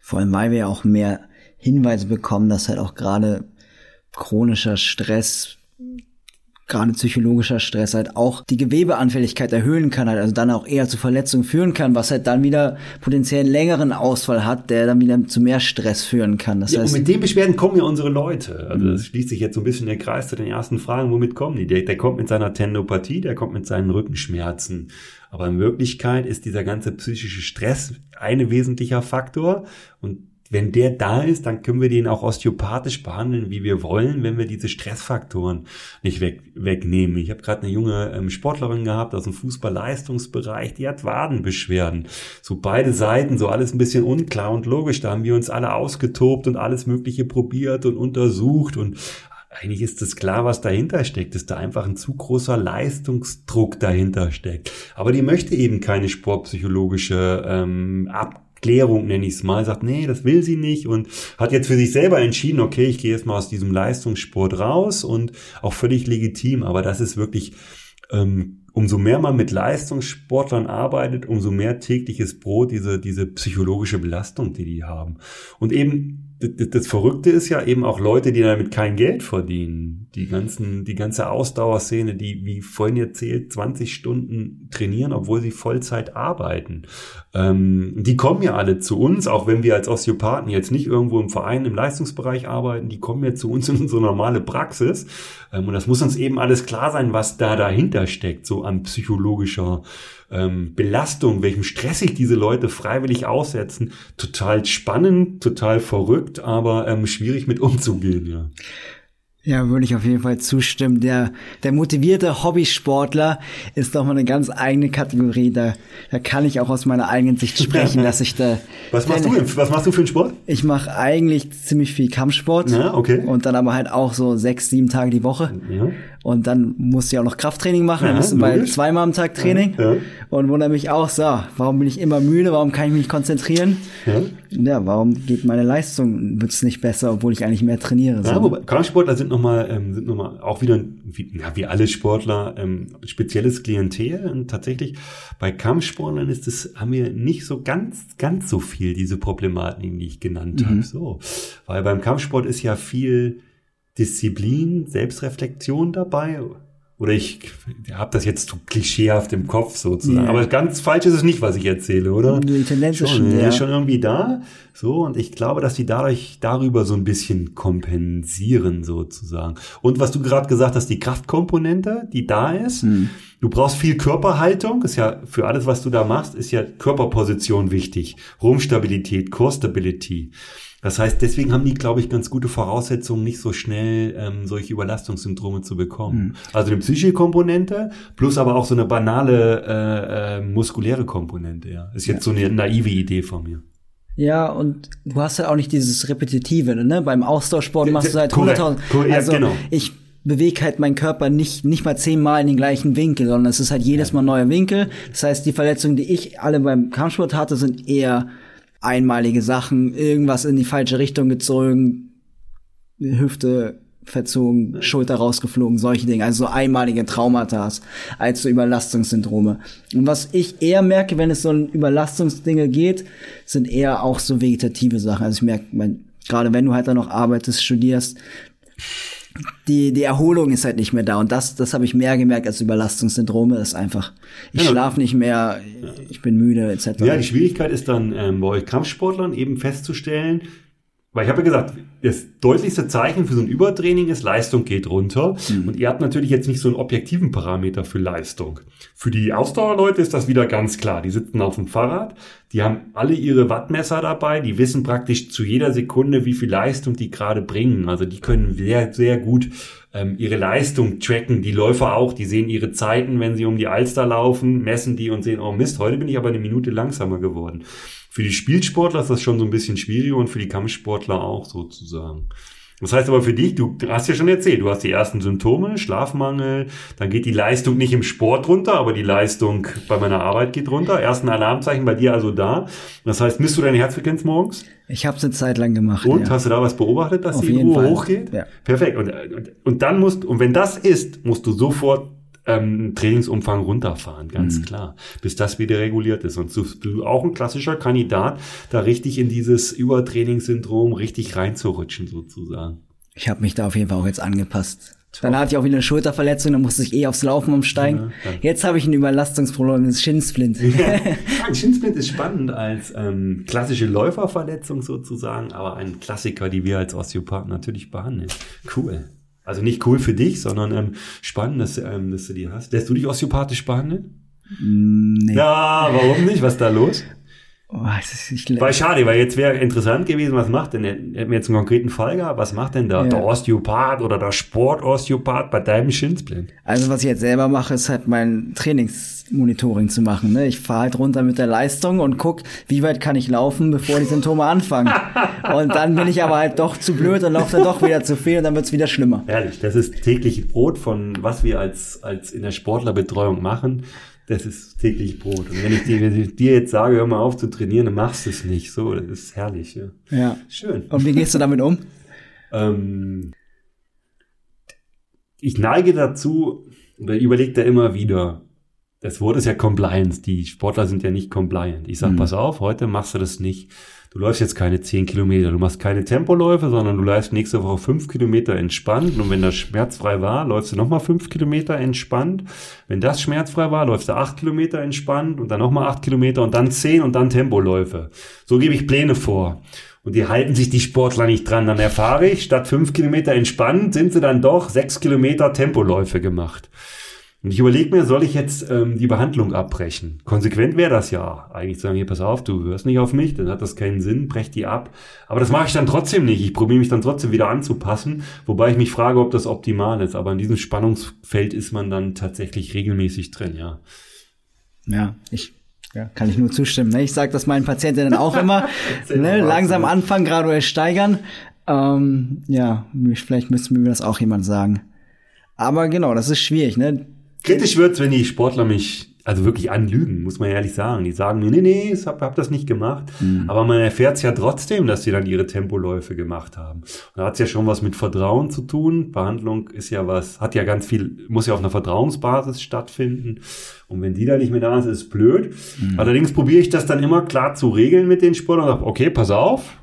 Speaker 1: Vor allem, weil wir auch mehr Hinweise bekommen, dass halt auch gerade chronischer Stress gerade psychologischer Stress halt auch die Gewebeanfälligkeit erhöhen kann, halt also dann auch eher zu Verletzungen führen kann, was halt dann wieder potenziell einen längeren Ausfall hat, der dann wieder zu mehr Stress führen kann.
Speaker 3: Das ja, heißt, und mit den Beschwerden kommen ja unsere Leute. Also das schließt sich jetzt so ein bisschen der Kreis zu den ersten Fragen, womit kommen die? Der, der kommt mit seiner Tendopathie, der kommt mit seinen Rückenschmerzen. Aber in Wirklichkeit ist dieser ganze psychische Stress ein wesentlicher Faktor und wenn der da ist, dann können wir den auch osteopathisch behandeln, wie wir wollen, wenn wir diese Stressfaktoren nicht weg, wegnehmen. Ich habe gerade eine junge ähm, Sportlerin gehabt aus dem Fußballleistungsbereich, die hat Wadenbeschwerden. So beide Seiten, so alles ein bisschen unklar und logisch. Da haben wir uns alle ausgetobt und alles Mögliche probiert und untersucht und eigentlich ist es klar, was dahinter steckt, dass da einfach ein zu großer Leistungsdruck dahinter steckt. Aber die möchte eben keine sportpsychologische ähm, Ab Klärung nenne ich es mal, sagt, nee, das will sie nicht und hat jetzt für sich selber entschieden, okay, ich gehe jetzt mal aus diesem Leistungssport raus und auch völlig legitim, aber das ist wirklich, ähm, umso mehr man mit Leistungssportlern arbeitet, umso mehr tägliches Brot diese, diese psychologische Belastung, die die haben. Und eben das Verrückte ist ja eben auch Leute, die damit kein Geld verdienen. Die ganzen, die ganze Ausdauerszene, die, wie vorhin erzählt, 20 Stunden trainieren, obwohl sie Vollzeit arbeiten. Ähm, die kommen ja alle zu uns, auch wenn wir als Osteopathen jetzt nicht irgendwo im Verein im Leistungsbereich arbeiten, die kommen ja zu uns in unsere normale Praxis. Ähm, und das muss uns eben alles klar sein, was da dahinter steckt, so an psychologischer ähm, Belastung, welchem Stress sich diese Leute freiwillig aussetzen, total spannend, total verrückt, aber ähm, schwierig mit umzugehen, ja.
Speaker 1: Ja, würde ich auf jeden Fall zustimmen. Der, der motivierte Hobbysportler ist doch mal eine ganz eigene Kategorie. Da, da kann ich auch aus meiner eigenen Sicht sprechen, dass ich da.
Speaker 3: Was machst denn, du? Was machst du für einen Sport?
Speaker 1: Ich mache eigentlich ziemlich viel Kampfsport.
Speaker 3: Ja, okay.
Speaker 1: Und dann aber halt auch so sechs, sieben Tage die Woche. Ja. Und dann musste ich auch noch Krafttraining machen, ja, dann bist du bei zweimal am Tag Training ja, ja. und wundere mich auch, so, warum bin ich immer müde, warum kann ich mich nicht konzentrieren? Ja, ja warum geht meine Leistung, wird's nicht besser, obwohl ich eigentlich mehr trainiere?
Speaker 3: So. Ja, wobei, Kampfsportler sind nochmal, ähm, sind noch mal auch wieder, wie, ja, wie alle Sportler, ähm, spezielles Klientel und tatsächlich bei Kampfsportlern ist es, haben wir nicht so ganz, ganz so viel diese Problematiken, die ich genannt mhm. habe. So, weil beim Kampfsport ist ja viel Disziplin, Selbstreflexion dabei. Oder ich habe das jetzt zu klischeehaft im Kopf sozusagen. Yeah. Aber ganz falsch ist es nicht, was ich erzähle, oder?
Speaker 1: Die Tendenz
Speaker 3: schon,
Speaker 1: ist schon,
Speaker 3: ja. schon irgendwie da. So, und ich glaube, dass die dadurch darüber so ein bisschen kompensieren, sozusagen. Und was du gerade gesagt hast, die Kraftkomponente, die da ist. Hm. Du brauchst viel Körperhaltung, ist ja für alles, was du da machst, ist ja Körperposition wichtig. Rumpfstabilität, Core Stability. Das heißt, deswegen haben die, glaube ich, ganz gute Voraussetzungen, nicht so schnell ähm, solche Überlastungssyndrome zu bekommen. Mhm. Also eine psychische Komponente plus aber auch so eine banale äh, äh, muskuläre Komponente. Ja, ist jetzt ja. so eine naive Idee von mir.
Speaker 1: Ja, und du hast ja auch nicht dieses Repetitive, ne? Beim Austauschsport machst du halt 100.000. Also ja, genau. ich bewege halt meinen Körper nicht, nicht mal zehnmal in den gleichen Winkel, sondern es ist halt jedes Mal ein neuer Winkel. Das heißt, die Verletzungen, die ich alle beim Kampfsport hatte, sind eher einmalige Sachen, irgendwas in die falsche Richtung gezogen, Hüfte verzogen, Schulter rausgeflogen, solche Dinge, also so einmalige Traumata als so Überlastungssyndrome. Und was ich eher merke, wenn es so um Überlastungsdinge geht, sind eher auch so vegetative Sachen. Also ich merke, gerade wenn du halt dann noch arbeitest, studierst, die, die Erholung ist halt nicht mehr da. Und das, das habe ich mehr gemerkt als Überlastungssyndrome. Das ist einfach, ich ja, schlafe nicht mehr, ich bin müde, etc.
Speaker 3: Ja, die Schwierigkeit ist dann ähm, bei euch Kampfsportlern eben festzustellen, weil ich habe ja gesagt, das deutlichste Zeichen für so ein Übertraining ist, Leistung geht runter. Mhm. Und ihr habt natürlich jetzt nicht so einen objektiven Parameter für Leistung. Für die Ausdauerleute ist das wieder ganz klar. Die sitzen auf dem Fahrrad, die haben alle ihre Wattmesser dabei, die wissen praktisch zu jeder Sekunde, wie viel Leistung die gerade bringen. Also die können sehr, sehr gut ähm, ihre Leistung tracken. Die Läufer auch, die sehen ihre Zeiten, wenn sie um die Alster laufen, messen die und sehen, oh Mist, heute bin ich aber eine Minute langsamer geworden. Für die Spielsportler ist das schon so ein bisschen schwieriger und für die Kampfsportler auch sozusagen. Das heißt aber für dich, du hast ja schon erzählt, du hast die ersten Symptome, Schlafmangel, dann geht die Leistung nicht im Sport runter, aber die Leistung bei meiner Arbeit geht runter. Ersten Alarmzeichen bei dir also da. Das heißt, misst du deine Herzfrequenz morgens?
Speaker 1: Ich habe es eine Zeit lang gemacht.
Speaker 3: Und ja. hast du da was beobachtet, dass Auf die Uhr hochgeht? Ja. Perfekt. Und, und, und dann musst, und wenn das ist, musst du sofort ähm, Trainingsumfang runterfahren, ganz mhm. klar, bis das wieder reguliert ist. Und du auch ein klassischer Kandidat, da richtig in dieses Übertrainingssyndrom richtig reinzurutschen sozusagen.
Speaker 1: Ich habe mich da auf jeden Fall auch jetzt angepasst. Dann hatte ich auch wieder eine Schulterverletzung, dann musste ich eh aufs Laufen umsteigen. Ja, jetzt habe ich ein das Schinsplint.
Speaker 3: Ja, ein Schinsplint ist spannend als ähm, klassische Läuferverletzung sozusagen, aber ein Klassiker, die wir als Osteopathen natürlich behandeln. Cool. Also nicht cool für dich, sondern ähm, spannend, dass, ähm, dass du die hast. Lässt du dich osteopathisch behandeln? Nee. Ja, warum nicht? Was ist da los? Oh, weil schade, weil jetzt wäre interessant gewesen, was macht denn, hätten wir jetzt einen konkreten Fall gehabt, was macht denn da ja. der Osteopath oder der Sportosteopath bei deinem Schinsplint?
Speaker 1: Also was ich jetzt selber mache, ist halt mein Trainingsmonitoring zu machen. Ne? Ich fahre halt runter mit der Leistung und guck, wie weit kann ich laufen, bevor die Symptome anfangen. und dann bin ich aber halt doch zu blöd und laufe dann doch wieder zu viel und dann wird's wieder schlimmer.
Speaker 3: Ehrlich, das ist täglich Brot von was wir als, als in der Sportlerbetreuung machen das ist täglich Brot. Und wenn ich dir, wenn ich dir jetzt sage, hör mal auf zu trainieren, dann machst du es nicht. So, das ist herrlich. Ja.
Speaker 1: ja.
Speaker 3: Schön.
Speaker 1: Und wie gehst du damit um?
Speaker 3: ähm, ich neige dazu, oder überlege da immer wieder, das Wort ist ja Compliance. Die Sportler sind ja nicht compliant. Ich sag, mhm. pass auf, heute machst du das nicht du läufst jetzt keine zehn Kilometer, du machst keine Tempoläufe, sondern du läufst nächste Woche fünf Kilometer entspannt und wenn das schmerzfrei war, läufst du nochmal fünf Kilometer entspannt. Wenn das schmerzfrei war, läufst du acht Kilometer entspannt und dann nochmal acht Kilometer und dann zehn und dann Tempoläufe. So gebe ich Pläne vor. Und die halten sich die Sportler nicht dran. Dann erfahre ich, statt fünf Kilometer entspannt, sind sie dann doch sechs Kilometer Tempoläufe gemacht. Und ich überlege mir, soll ich jetzt ähm, die Behandlung abbrechen? Konsequent wäre das ja. Eigentlich sagen, hier, pass auf, du hörst nicht auf mich, dann hat das keinen Sinn, brech die ab. Aber das mache ich dann trotzdem nicht. Ich probiere mich dann trotzdem wieder anzupassen, wobei ich mich frage, ob das optimal ist. Aber in diesem Spannungsfeld ist man dann tatsächlich regelmäßig drin, ja.
Speaker 1: Ja, ich ja, kann ich nur zustimmen. Ne? Ich sage das meinen Patientinnen auch immer. ne? Langsam anfangen, graduell steigern. Ähm, ja, vielleicht müsste mir das auch jemand sagen. Aber genau, das ist schwierig, ne?
Speaker 3: Kritisch wird's, wenn die Sportler mich also wirklich anlügen, muss man ehrlich sagen. Die sagen mir, nee, nee, ich hab, hab das nicht gemacht. Mhm. Aber man erfährt es ja trotzdem, dass sie dann ihre Tempoläufe gemacht haben. Und da hat's ja schon was mit Vertrauen zu tun. Behandlung ist ja was, hat ja ganz viel, muss ja auf einer Vertrauensbasis stattfinden. Und wenn die da nicht mehr da ist, ist es blöd. Mhm. Allerdings probiere ich das dann immer klar zu regeln mit den Sportlern und sage, okay, pass auf,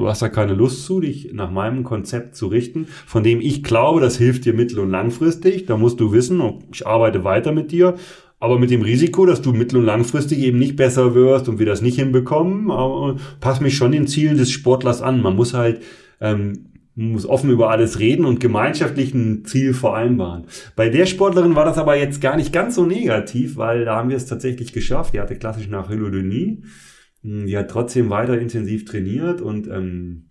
Speaker 3: du hast da keine Lust zu, dich nach meinem Konzept zu richten, von dem ich glaube, das hilft dir mittel- und langfristig. Da musst du wissen, ich arbeite weiter mit dir aber mit dem Risiko, dass du mittel- und langfristig eben nicht besser wirst und wir das nicht hinbekommen, aber pass mich schon den Zielen des Sportlers an. Man muss halt ähm, muss offen über alles reden und gemeinschaftlich ein Ziel vereinbaren. Bei der Sportlerin war das aber jetzt gar nicht ganz so negativ, weil da haben wir es tatsächlich geschafft. Die hatte klassisch nach Hylodynie. Hm, die hat trotzdem weiter intensiv trainiert und ähm,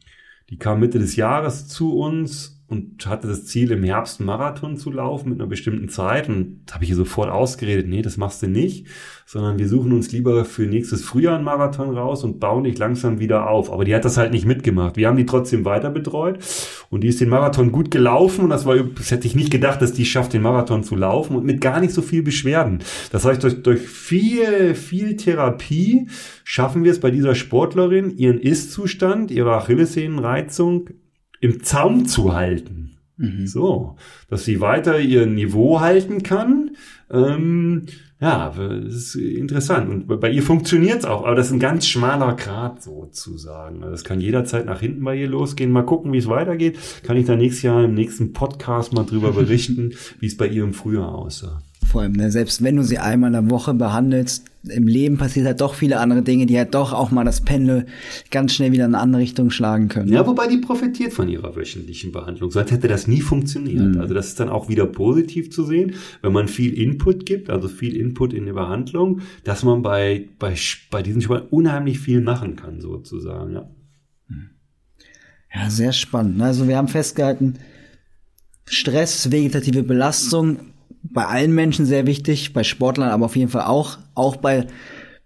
Speaker 3: die kam Mitte des Jahres zu uns und hatte das Ziel, im Herbst einen Marathon zu laufen mit einer bestimmten Zeit. Und da habe ich ihr sofort ausgeredet, nee, das machst du nicht, sondern wir suchen uns lieber für nächstes Frühjahr einen Marathon raus und bauen dich langsam wieder auf. Aber die hat das halt nicht mitgemacht. Wir haben die trotzdem weiter betreut und die ist den Marathon gut gelaufen und das war, das hätte ich nicht gedacht, dass die schafft, den Marathon zu laufen und mit gar nicht so viel Beschwerden. Das heißt, durch, durch viel, viel Therapie schaffen wir es bei dieser Sportlerin, ihren Ist-Zustand, ihre Achillessehnenreizung im Zaum zu halten. Mhm. So, dass sie weiter ihr Niveau halten kann. Ähm, ja, das ist interessant. Und bei ihr funktioniert's auch, aber das ist ein ganz schmaler Grad sozusagen. Also das kann jederzeit nach hinten bei ihr losgehen. Mal gucken, wie es weitergeht. Kann ich da nächstes Jahr im nächsten Podcast mal drüber berichten, wie es bei ihr im Frühjahr aussah.
Speaker 1: Vor allem, ne, selbst wenn du sie einmal in der Woche behandelst, im Leben passiert halt doch viele andere Dinge, die halt doch auch mal das Pendel ganz schnell wieder in eine andere Richtung schlagen können.
Speaker 3: Ja, wobei die profitiert von ihrer wöchentlichen Behandlung. Sonst hätte das nie funktioniert. Mhm. Also das ist dann auch wieder positiv zu sehen, wenn man viel Input gibt, also viel Input in die Behandlung, dass man bei, bei, bei diesen Spielen unheimlich viel machen kann, sozusagen, ja.
Speaker 1: Ja, sehr spannend. Also wir haben festgehalten, Stress, vegetative Belastung, bei allen Menschen sehr wichtig, bei Sportlern aber auf jeden Fall auch, auch bei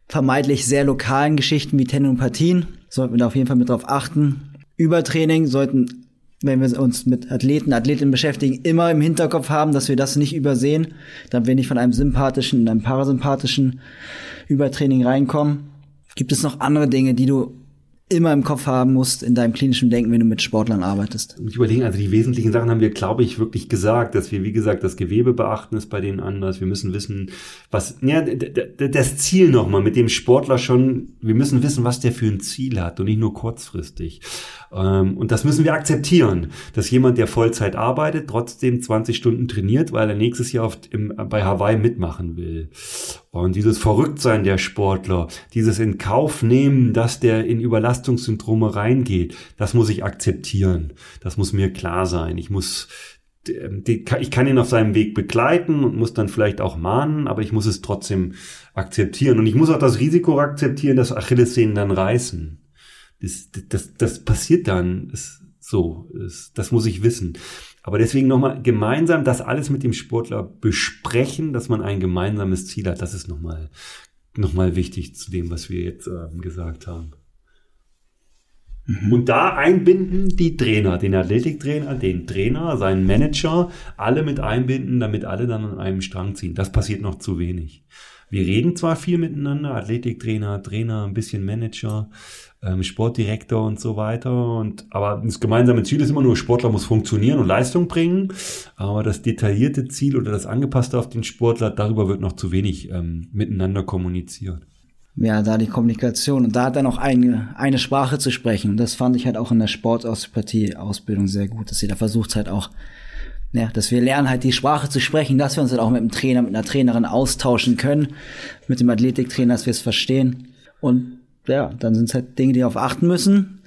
Speaker 1: vermeintlich sehr lokalen Geschichten wie Tendinopathien sollten wir da auf jeden Fall mit drauf achten. Übertraining sollten, wenn wir uns mit Athleten, Athletinnen beschäftigen, immer im Hinterkopf haben, dass wir das nicht übersehen, damit wir nicht von einem sympathischen in einem parasympathischen Übertraining reinkommen. Gibt es noch andere Dinge, die du immer im Kopf haben musst in deinem klinischen Denken, wenn du mit Sportlern arbeitest.
Speaker 3: Ich überlege, also die wesentlichen Sachen haben wir, glaube ich, wirklich gesagt, dass wir, wie gesagt, das Gewebe beachten ist bei denen anders. Wir müssen wissen, was, ja, das Ziel nochmal mit dem Sportler schon, wir müssen wissen, was der für ein Ziel hat und nicht nur kurzfristig. Ähm, und das müssen wir akzeptieren, dass jemand, der Vollzeit arbeitet, trotzdem 20 Stunden trainiert, weil er nächstes Jahr oft im, bei Hawaii mitmachen will. Und dieses Verrücktsein der Sportler, dieses in Kauf nehmen, dass der in Überlastungssyndrome reingeht, das muss ich akzeptieren. Das muss mir klar sein. Ich muss ich kann ihn auf seinem Weg begleiten und muss dann vielleicht auch mahnen, aber ich muss es trotzdem akzeptieren. Und ich muss auch das Risiko akzeptieren, dass Achillessehnen dann reißen. Das, das, das passiert dann. Das, so, das muss ich wissen. Aber deswegen nochmal gemeinsam das alles mit dem Sportler besprechen, dass man ein gemeinsames Ziel hat. Das ist nochmal noch mal wichtig zu dem, was wir jetzt äh, gesagt haben. Mhm. Und da einbinden die Trainer, den Athletiktrainer, den Trainer, seinen Manager, alle mit einbinden, damit alle dann an einem Strang ziehen. Das passiert noch zu wenig. Wir reden zwar viel miteinander, Athletiktrainer, Trainer, ein bisschen Manager, ähm, Sportdirektor und so weiter. Und aber das gemeinsame Ziel ist immer nur, Sportler muss funktionieren und Leistung bringen. Aber das detaillierte Ziel oder das angepasste auf den Sportler, darüber wird noch zu wenig ähm, miteinander kommuniziert.
Speaker 1: Ja, da die Kommunikation und da hat er noch eine, eine Sprache zu sprechen. Und das fand ich halt auch in der Sportosteopathie-Ausbildung sehr gut, dass sie da versucht halt auch ja, dass wir lernen halt die Sprache zu sprechen, dass wir uns halt auch mit dem Trainer, mit einer Trainerin austauschen können, mit dem Athletiktrainer, dass wir es verstehen. Und ja, dann sind es halt Dinge, die auf achten müssen.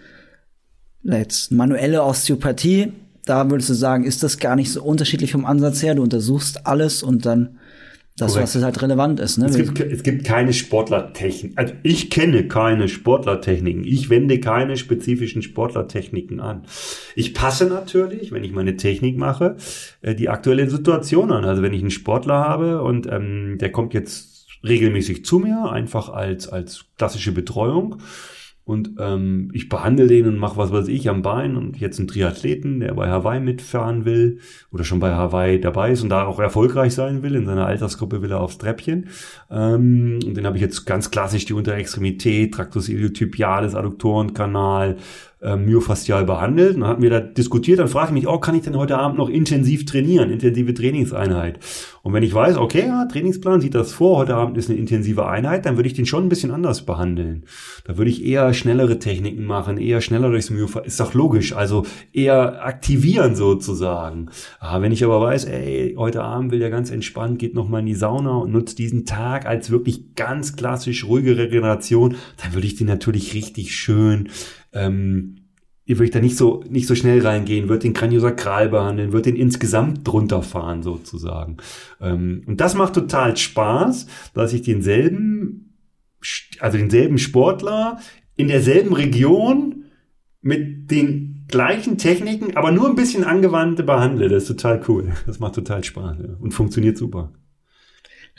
Speaker 1: Jetzt manuelle Osteopathie, da würdest du sagen, ist das gar nicht so unterschiedlich vom Ansatz her. Du untersuchst alles und dann das, Korrekt. was halt relevant ist. Ne?
Speaker 3: Es, gibt, es gibt keine Sportlertechnik. Also ich kenne keine Sportlertechniken. Ich wende keine spezifischen Sportlertechniken an. Ich passe natürlich, wenn ich meine Technik mache, äh, die aktuelle Situation an. Also wenn ich einen Sportler habe und ähm, der kommt jetzt regelmäßig zu mir, einfach als, als klassische Betreuung, und ähm, ich behandle den und mache was weiß ich am Bein und jetzt einen Triathleten, der bei Hawaii mitfahren will oder schon bei Hawaii dabei ist und da auch erfolgreich sein will. In seiner Altersgruppe will er aufs Treppchen. Ähm, und den habe ich jetzt ganz klassisch die Unterextremität, Tractus iliotibialis, Adduktorenkanal, äh, myofaszial behandelt. Und dann hatten wir da diskutiert, dann frage ich mich, oh, kann ich denn heute Abend noch intensiv trainieren, intensive Trainingseinheit? Und wenn ich weiß, okay, ja, Trainingsplan sieht das vor, heute Abend ist eine intensive Einheit, dann würde ich den schon ein bisschen anders behandeln. Da würde ich eher schnellere Techniken machen, eher schneller durchs Myofaszial, ist doch logisch, also eher aktivieren sozusagen. Ah, wenn ich aber weiß, ey, heute Abend will der ganz entspannt, geht nochmal in die Sauna und nutzt diesen Tag als wirklich ganz klassisch ruhige Regeneration, dann würde ich den natürlich richtig schön ähm, ihr würde da nicht so, nicht so schnell reingehen, wird den Kraniosakral behandeln, wird den insgesamt drunter fahren sozusagen. Ähm, und das macht total Spaß, dass ich denselben, also denselben Sportler in derselben Region mit den gleichen Techniken, aber nur ein bisschen angewandte behandle. Das ist total cool. Das macht total Spaß ja. und funktioniert super.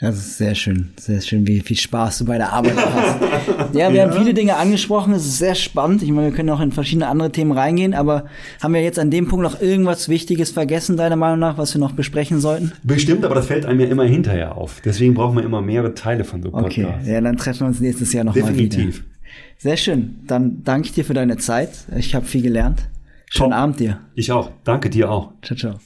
Speaker 1: Das ist sehr schön, sehr schön, wie viel Spaß du bei der Arbeit hast. ja, wir ja. haben viele Dinge angesprochen, es ist sehr spannend. Ich meine, wir können auch in verschiedene andere Themen reingehen, aber haben wir jetzt an dem Punkt noch irgendwas Wichtiges vergessen, deiner Meinung nach, was wir noch besprechen sollten?
Speaker 3: Bestimmt, aber das fällt einem ja immer hinterher auf. Deswegen brauchen wir immer mehrere Teile von so
Speaker 1: Podcasts. Okay, ja, dann treffen wir uns nächstes Jahr nochmal wieder. Definitiv. Sehr schön. Dann danke ich dir für deine Zeit. Ich habe viel gelernt. Schönen Top. Abend dir.
Speaker 3: Ich auch. Danke dir auch.
Speaker 1: Ciao, ciao.